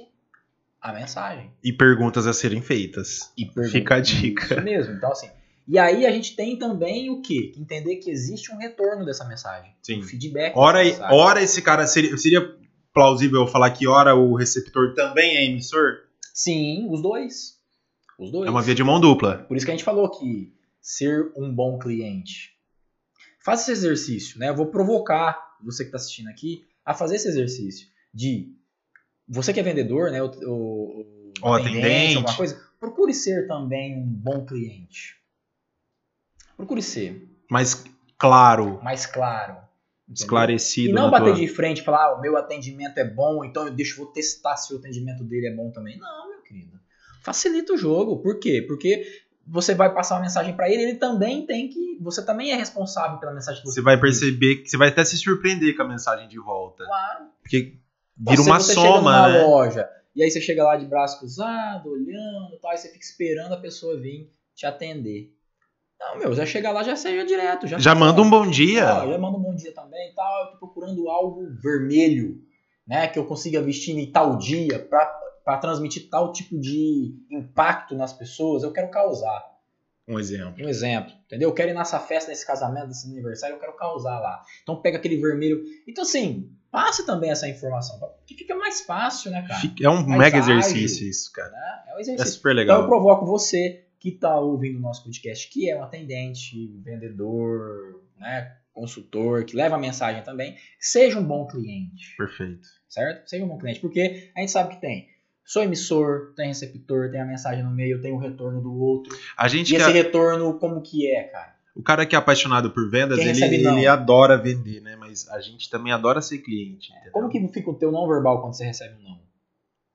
a mensagem. E perguntas a serem feitas. E Fica a dica. Isso mesmo. Então, assim. E aí a gente tem também o quê? Entender que existe um retorno dessa mensagem. Sim. Um feedback. Ora, mensagem. ora esse cara seria, seria plausível eu falar que ora o receptor também é emissor? Sim, os dois. Os dois. É uma via de mão dupla. Por isso que a gente falou que ser um bom cliente. Faça esse exercício, né? Eu vou provocar você que está assistindo aqui a fazer esse exercício de você que é vendedor, né? O, o, O atendente. alguma coisa, procure ser também um bom cliente. Procure ser Mas claro, mais claro. entendeu? esclarecido. E não bater tua- de frente e falar, ah, o meu atendimento é bom, então eu deixo, vou testar se o atendimento dele é bom também. Não, meu querido. Facilita o jogo. Por quê? Porque você vai passar uma mensagem para ele, ele também tem que. Você também é responsável pela mensagem que você Você vai perceber que você vai até se surpreender com a mensagem de volta. Claro. Porque vira uma você chega soma, numa né? loja e aí você chega lá de braço cruzado, olhando e tal, e você fica esperando a pessoa vir te atender. Não, meu, já chega lá, já seja direto. Já, Já manda um bom dia. já manda um bom dia também e tal. Eu tô procurando algo vermelho, né? Que eu consiga vestir em tal dia pra transmitir tal tipo de impacto nas pessoas. Eu quero causar. Um exemplo. Um exemplo, entendeu? Eu quero ir nessa festa, nesse casamento, nesse aniversário, eu quero causar lá. Então pega aquele vermelho. Então, assim, passe também essa informação. Que fica mais fácil, né, cara? É um Mais mega ágil. exercício isso, cara. Né? É um É exercício. super Então legal. eu provoco você que está ouvindo o nosso podcast, que é um atendente, vendedor, né, consultor, que leva a mensagem também, seja um bom cliente, Perfeito. certo? Seja um bom cliente, porque a gente sabe que tem. Sou emissor, tem receptor, tem a mensagem no meio, tem o retorno do outro. A gente E esse é- retorno, como que é, cara? O cara que é apaixonado por vendas, Quem ele, recebe não. ele adora vender, né? Mas a gente também adora ser cliente. Como que fica o teu não verbal quando você recebe um não?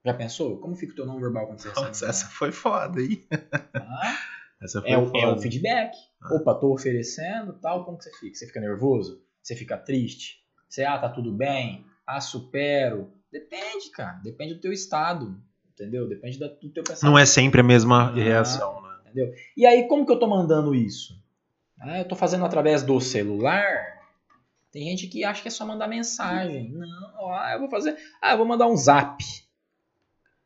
Já pensou? Como fica o teu não verbal quando você recebe Nossa, um essa foi foda, hein? não? Ah, Essa foi É foda. é o feedback. Ah. Opa, tô oferecendo, tal, como que você fica? Você fica nervoso? Você fica triste? Você, ah, tá tudo bem? Ah, supero? Depende, cara. Depende do teu estado, entendeu? Depende do teu pensamento. Não é sempre a mesma Ah. reação, né? Entendeu? E aí, como que eu tô mandando isso? Ah, eu tô fazendo através do celular. Tem gente que acha que é só mandar mensagem. Não, ah, eu vou fazer... Ah, eu vou mandar um zap.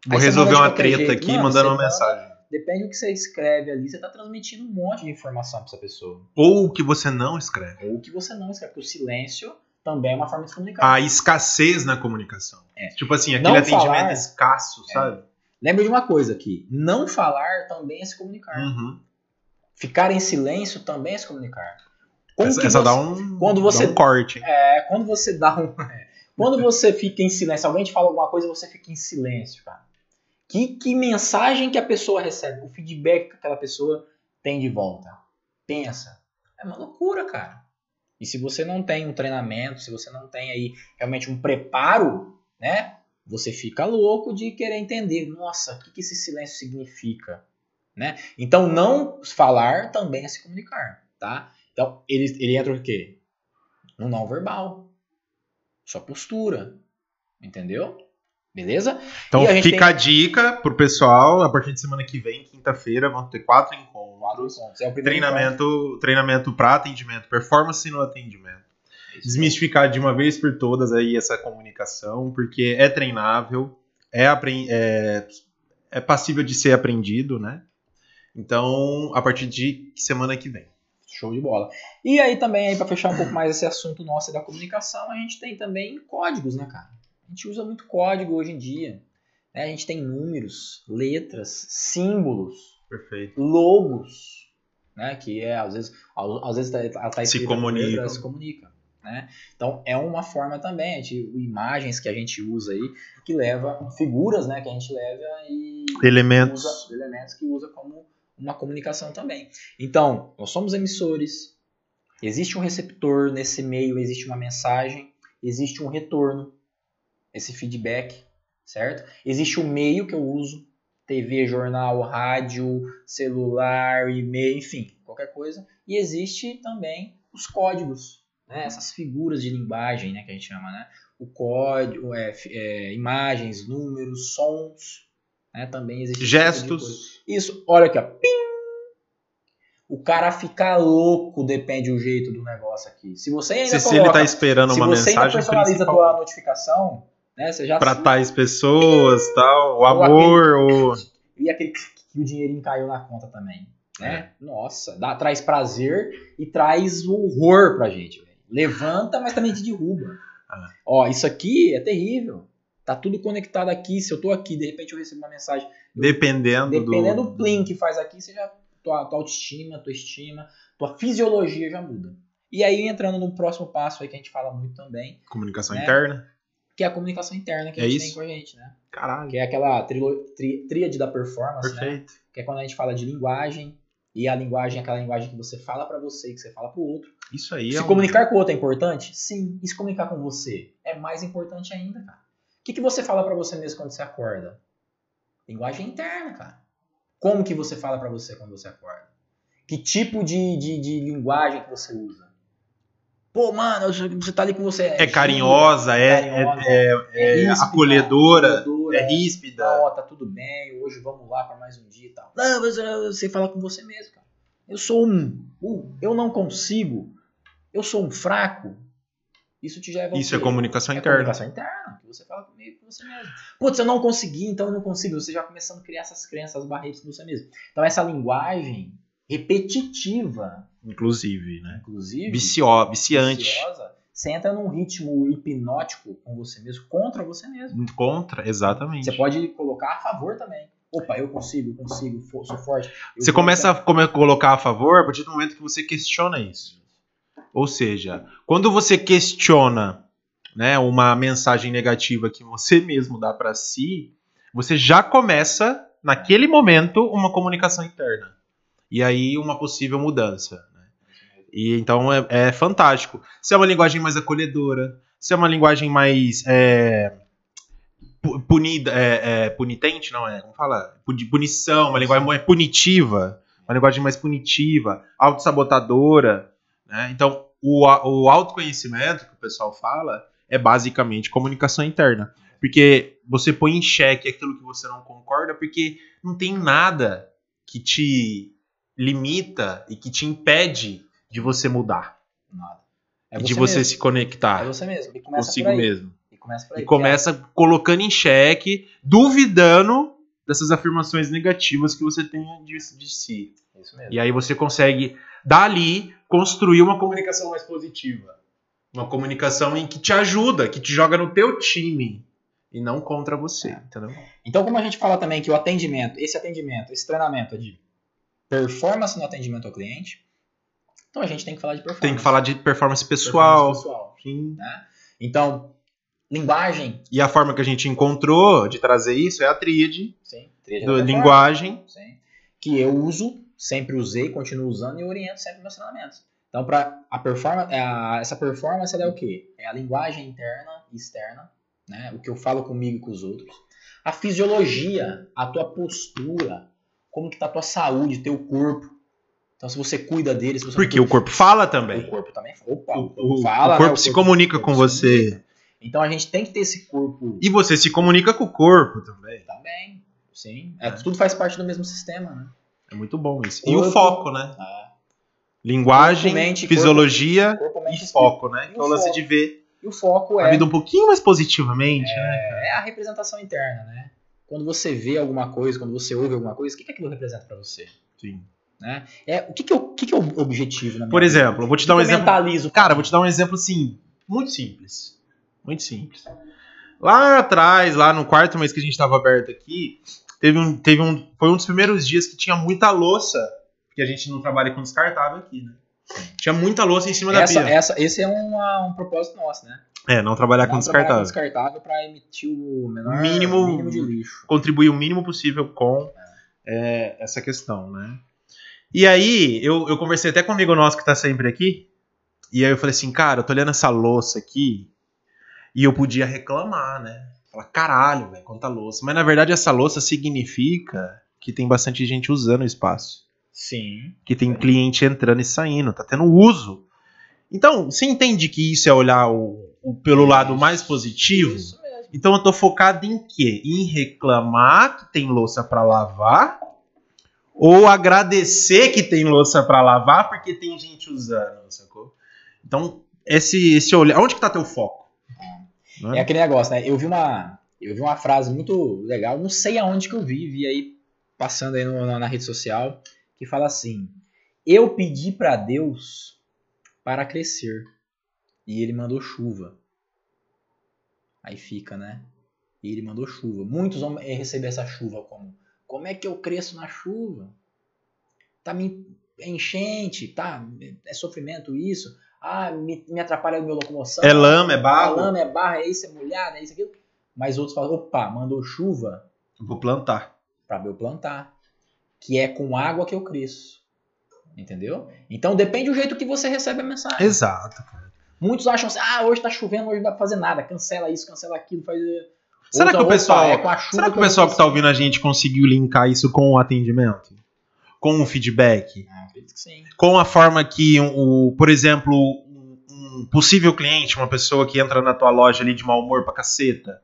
Vou resolver uma treta jeito. aqui Mano, mandando uma mensagem. Depende do que você escreve ali, você tá transmitindo um monte de informação pra essa pessoa. Ou o que você não escreve. Ou que você não escreve, porque o silêncio também é uma forma de se comunicar. A escassez na comunicação. É. Tipo assim, aquele Não atendimento falar- escasso, sabe? Lembra de uma coisa aqui: não falar também é se comunicar. Uhum. Ficar em silêncio também é se comunicar. Como Essa, essa você- dá um, quando você- dá um corte. É, quando você dá um. é, quando você fica em silêncio, alguém te fala alguma coisa você fica em silêncio, cara. Que, que mensagem que a pessoa recebe? O feedback que aquela pessoa tem de volta? Pensa. É uma loucura, cara. E se você não tem um treinamento, se você não tem aí realmente um preparo, né? Você fica louco de querer entender. Nossa, o que, que esse silêncio significa? Né? Então, não falar também é se comunicar, tá? Então, ele, ele entra o quê? No não verbal. Sua postura. Entendeu? Beleza? Então a fica tem- a dica pro pessoal, a partir de semana que vem, quinta-feira, vão ter quatro encontros. pontos. É o primeiro Treinamento, treinamento para atendimento, performance no atendimento. ponto. Desmistificar de uma vez por todas aí essa comunicação, porque é treinável, é, é, é passível de ser aprendido, né? Então, a partir de semana que vem. Show de bola. E aí também, aí, para fechar um pouco mais esse assunto nosso da comunicação, a gente tem também códigos, né, cara? A gente usa muito código hoje em dia. né? A gente tem números, letras, símbolos, Perfeito. logos, né? Que é, às vezes, às vezes tá, tá Se escrita com comunicam. letras, se comunica. Né? Então é uma forma também, gente, imagens que a gente usa aí, que leva, figuras né, que a gente leva e Elementos. usa elementos que usa como uma comunicação também. Então, nós somos emissores, existe um receptor nesse meio, existe uma mensagem, existe um retorno, esse feedback, certo? Existe o meio que eu uso, TV, jornal, rádio, celular, e-mail, enfim, qualquer coisa. E existe também os códigos, né? essas figuras de linguagem né, que a gente chama, né? O código, é, é, imagens, números, sons, né? também existe tipo Gestos. Isso, olha aqui, ó. Pim! O cara fica louco, depende do jeito do negócio aqui. Se você ainda Se, se ele coloca, tá esperando se uma você ainda mensagem personaliza a tua notificação, né? Você já para tais pessoas, tal, o Ou amor, ou E aquele que o dinheirinho caiu na conta também. É. Né? Nossa, dá, traz prazer e traz horror pra gente. velho. Levanta, mas também te derruba. Ah. Ó, isso aqui é terrível. Tá tudo conectado aqui. Se eu tô aqui, de repente eu recebo uma mensagem. dependendo, Dependendo do do plim que faz aqui, você já. Tua, tua autoestima, tua estima, tua fisiologia já muda. E aí, entrando no próximo passo aí que a gente fala muito também, comunicação né? interna. que é a comunicação interna que a É gente isso? tem com a gente, né? Caralho. Que é aquela tri- tríade da performance, né? Perfeito. que é quando a gente fala de linguagem, e a linguagem é aquela linguagem que você fala pra você, que você fala pro outro. Isso aí se é um- comunicar com o outro é importante? Sim. E se comunicar com você é mais importante ainda, cara. O que, que você fala pra você mesmo quando você acorda? Linguagem interna, cara. Como que você fala pra você quando você acorda? Que tipo de, de, de linguagem que você usa? Pô, mano, você tá ali com você. é carinhosa, é, carinhosa, é, é, é ríspida, acolhedora, acolhedora, é ríspida. Ó, tá tudo bem, hoje vamos lá pra mais um dia e tal. Não, mas você fala com você mesmo, cara. eu sou um, uh, eu não consigo, eu sou um fraco. Isso te o Isso é comunicação É interna. comunicação interna, que você fala comigo com você mesmo. Putz, eu não consegui, então eu não consigo. Você já começando a criar essas crenças, as barreiras com você mesmo. Então essa linguagem repetitiva, Inclusive, né? inclusive, Vicio, viciante. viciosa, você entra num ritmo hipnótico com você mesmo, contra você mesmo. Contra, exatamente. Você pode colocar a favor também. Opa, eu consigo, eu consigo, sou forte. Você começa a colocar a favor a partir do momento que você questiona isso. Ou seja, quando você questiona né, uma mensagem negativa que você mesmo dá para si, você já começa, naquele momento, uma comunicação interna. E aí uma possível mudança. né? E então é, é fantástico. Se é uma linguagem mais acolhedora, se é uma linguagem mais é, pu- punida, é, é, punitente, não é? Como fala? Punição, uma linguagem mais punitiva, uma linguagem mais punitiva, autossabotadora. Né? Então, o, o autoconhecimento que o pessoal fala é basicamente comunicação interna. Porque você põe em xeque aquilo que você não concorda, porque não tem nada que te limita e que te impede de você mudar. Nada. É e de você mesmo. se conectar É você mesmo. E começa consigo mesmo. E começa E começa colocando em xeque, duvidando dessas afirmações negativas que você tem de, de si. É isso mesmo. E aí você consegue, dali, construir uma comunicação mais positiva. Uma comunicação em que te ajuda, que te joga no teu time. E não contra você, entendeu? Então, como a gente fala também que o atendimento, esse atendimento, esse treinamento é de performance no atendimento ao cliente, então a gente tem que falar de performance. Tem que falar de performance pessoal. Performance pessoal. Sim. Então, linguagem, E a forma que a gente encontrou de trazer isso é a tríade sim, tríade performance, linguagem. sim, que eu uso, sempre usei, continuo usando e oriento sempre meus treinamentos. Então, para a performance, a- essa performance é o quê? É a linguagem interna e externa, né? O que eu falo comigo e com os outros. A fisiologia, a tua postura, como que tá a tua saúde, teu corpo. Então, se você cuida dele, se você Porque o corpo fala também. o corpo também opa, O, o- fala, o corpo né? se comunica o com corpo se você. comunica. Então a gente tem que ter esse corpo E você se comunica com o corpo também. também. Sim. É, tudo faz parte do mesmo sistema, né? É muito bom isso. E o foco, né? Ah, Linguagem, mente, fisiologia corpo, mente, e foco, né? E Que é o lance de ver E o foco a é, vida um pouquinho mais positivamente, né? é a representação interna, né? Quando você vê alguma coisa, quando você ouve alguma coisa, o que, que aquilo representa pra você? Sim. Né? É, o que, que, é, o que, que é o objetivo na minha Por vida? exemplo, eu vou te dar um eu exemplo. mentalizo? Cara, eu vou te dar um exemplo assim, muito simples. Muito simples. Lá atrás, lá no quarto mês que a gente estava aberto aqui, teve um, teve um, foi um dos primeiros dias que tinha muita louça, porque a gente não trabalha com descartável aqui, né? Tinha muita louça em cima da essa, pia. essa, esse é uma- um propósito nosso, né? É, não trabalhar com Não trabalhar descartável. descartável para emitir o menor Mínimo- mínimo de lixo. Contribuir o mínimo possível com é, essa questão, né? E aí, eu, eu conversei até com um amigo nosso que tá sempre aqui, e aí eu falei assim, cara, eu tô olhando essa louça aqui, e eu podia reclamar, né? Falar, caralho, velho, quanta louça. Mas na verdade essa louça significa que tem bastante gente usando o espaço. Sim. Que tem cliente entrando e saindo, tá tendo uso. Então, você entende que isso é olhar o, o pelo lado mais positivo? Isso mesmo. Então eu tô focado em quê? Em reclamar que tem louça pra lavar ou agradecer que tem louça pra lavar porque tem gente usando, sacou? Então, esse esse olhar, onde que tá teu foco? Né? É aquele negócio, né? Eu vi uma, eu vi uma frase muito legal, não sei aonde que eu vi, vi aí passando aí no- na, na rede social, que fala assim: Eu pedi pra Deus para crescer e ele mandou chuva. Aí fica, né? E ele mandou chuva. Muitos vão eh, receber essa chuva como: Como é que eu cresço na chuva? Tá me é enchente, tá? É sofrimento isso. Ah, me, me atrapalha a minha locomoção. É lama, é barro? lama é barra, é isso, é molhada, é isso, aquilo. Mas outros falam, opa, mandou chuva Vou plantar. para eu plantar. Que é com água que eu cresço. Entendeu? Então depende do jeito que você recebe a mensagem. Exato. Muitos acham assim, ah, hoje tá chovendo, hoje não dá pra fazer nada. Cancela isso, cancela aquilo, faz. Será Outra, que o opa, pessoal, é com a chuva será que o eu pessoal que tá ouvindo a gente conseguiu linkar isso com o atendimento? Com o feedback? Ah, acredito que sim. com a forma que, o, por exemplo, um, possível cliente, uma pessoa que entra na tua loja ali de mau humor pra caceta,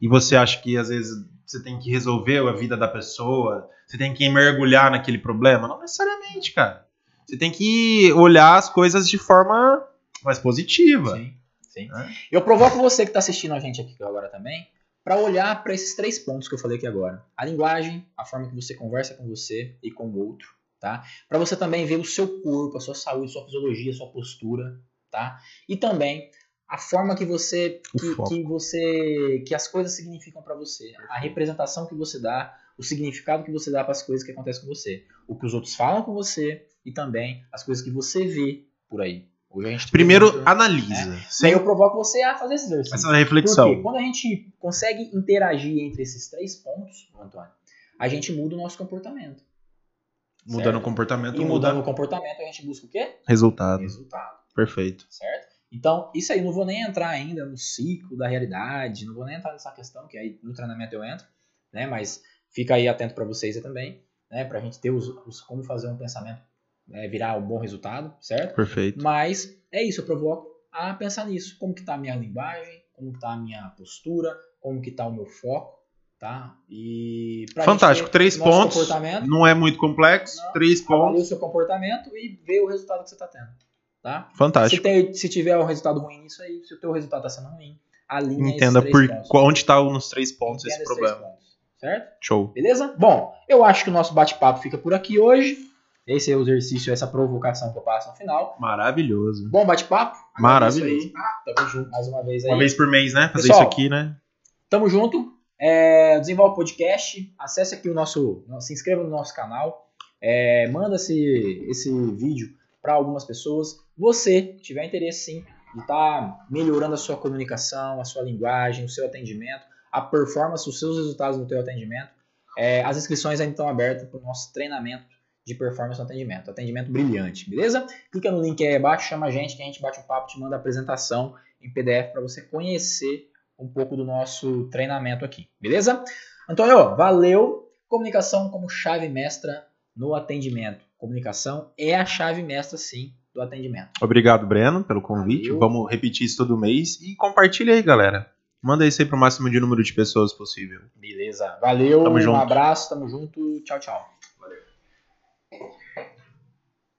e você acha que às vezes você tem que resolver a vida da pessoa, você tem que mergulhar naquele problema. Não necessariamente, cara. Você tem que olhar as coisas de forma mais positiva. Sim, sim. É. Eu provoco você que está assistindo a gente aqui agora também para olhar para esses três pontos que eu falei aqui agora: a linguagem, a forma que você conversa com você e com o outro, tá? Para você também ver o seu corpo, a sua saúde, sua fisiologia, sua postura, tá? E também a forma que você que, que você que as coisas significam para você, a representação que você dá, o significado que você dá para as coisas que acontecem com você, o que os outros falam com você e também as coisas que você vê por aí. A Primeiro, muito- analisa. E aí Sem eu provoco você a fazer esse exercício. essa reflexão. Porque quando a gente consegue interagir entre esses três pontos, Antônio, a gente muda o nosso comportamento. Mudando o certo? comportamento, E muda mudando o comportamento, a gente busca o quê? resultado. Resultado, Perfeito. certo? Então, isso aí, não vou nem entrar ainda no ciclo da realidade, não vou nem entrar nessa questão, que aí no treinamento eu entro, né? Mas fica aí atento para vocês também, né? Pra gente ter os, os- como fazer um pensamento né, virar um bom resultado, certo? Perfeito. Mas é isso, eu provoco a pensar nisso. Como que tá a minha linguagem, como que tá a minha postura, como que tá o meu foco, tá? E Fantástico. Três pontos. Não é muito complexo. Não. Três avalie o pontos. seu comportamento e ver o resultado que você tá tendo, tá? Se, Fantástico. tem, se tiver um resultado ruim nisso aí, se o teu resultado tá sendo ruim, alinha Entenda por pontos. onde está nos três pontos Entenda esse problema. pontos, certo? Show. Beleza? Bom, eu acho que o nosso bate-papo fica por aqui hoje. Esse é o exercício, essa provocação que eu passo no final. Maravilhoso. Bom bate-papo. Maravilhoso. Aí. Tamo junto mais uma vez aí. Uma vez por mês, né? Fazer Pessoal, isso aqui, né? Tamo junto. É, desenvolve o podcast. Acesse aqui o nosso. Se inscreva no nosso canal. É, manda esse, esse vídeo para algumas pessoas. Você tiver interesse sim de estar melhorando a sua comunicação, a sua linguagem, o seu atendimento, a performance, os seus resultados no teu atendimento. é, as inscrições ainda estão abertas para o nosso treinamento de performance no atendimento. Atendimento brilhante, beleza? Clica no link aí abaixo, chama a gente que a gente bate um papo, te manda a apresentação em PDF para você conhecer um pouco do nosso treinamento aqui, beleza? Antônio, valeu! Comunicação como chave mestra no atendimento. Comunicação é a chave mestra, sim, do atendimento. Obrigado, Breno, pelo convite. Valeu. Vamos repetir isso todo mês. E compartilha aí, galera. Manda isso aí pro máximo de número de pessoas possível. Beleza, valeu, Tamo um junto. abraço, tamo junto, tchau, tchau. Thank you.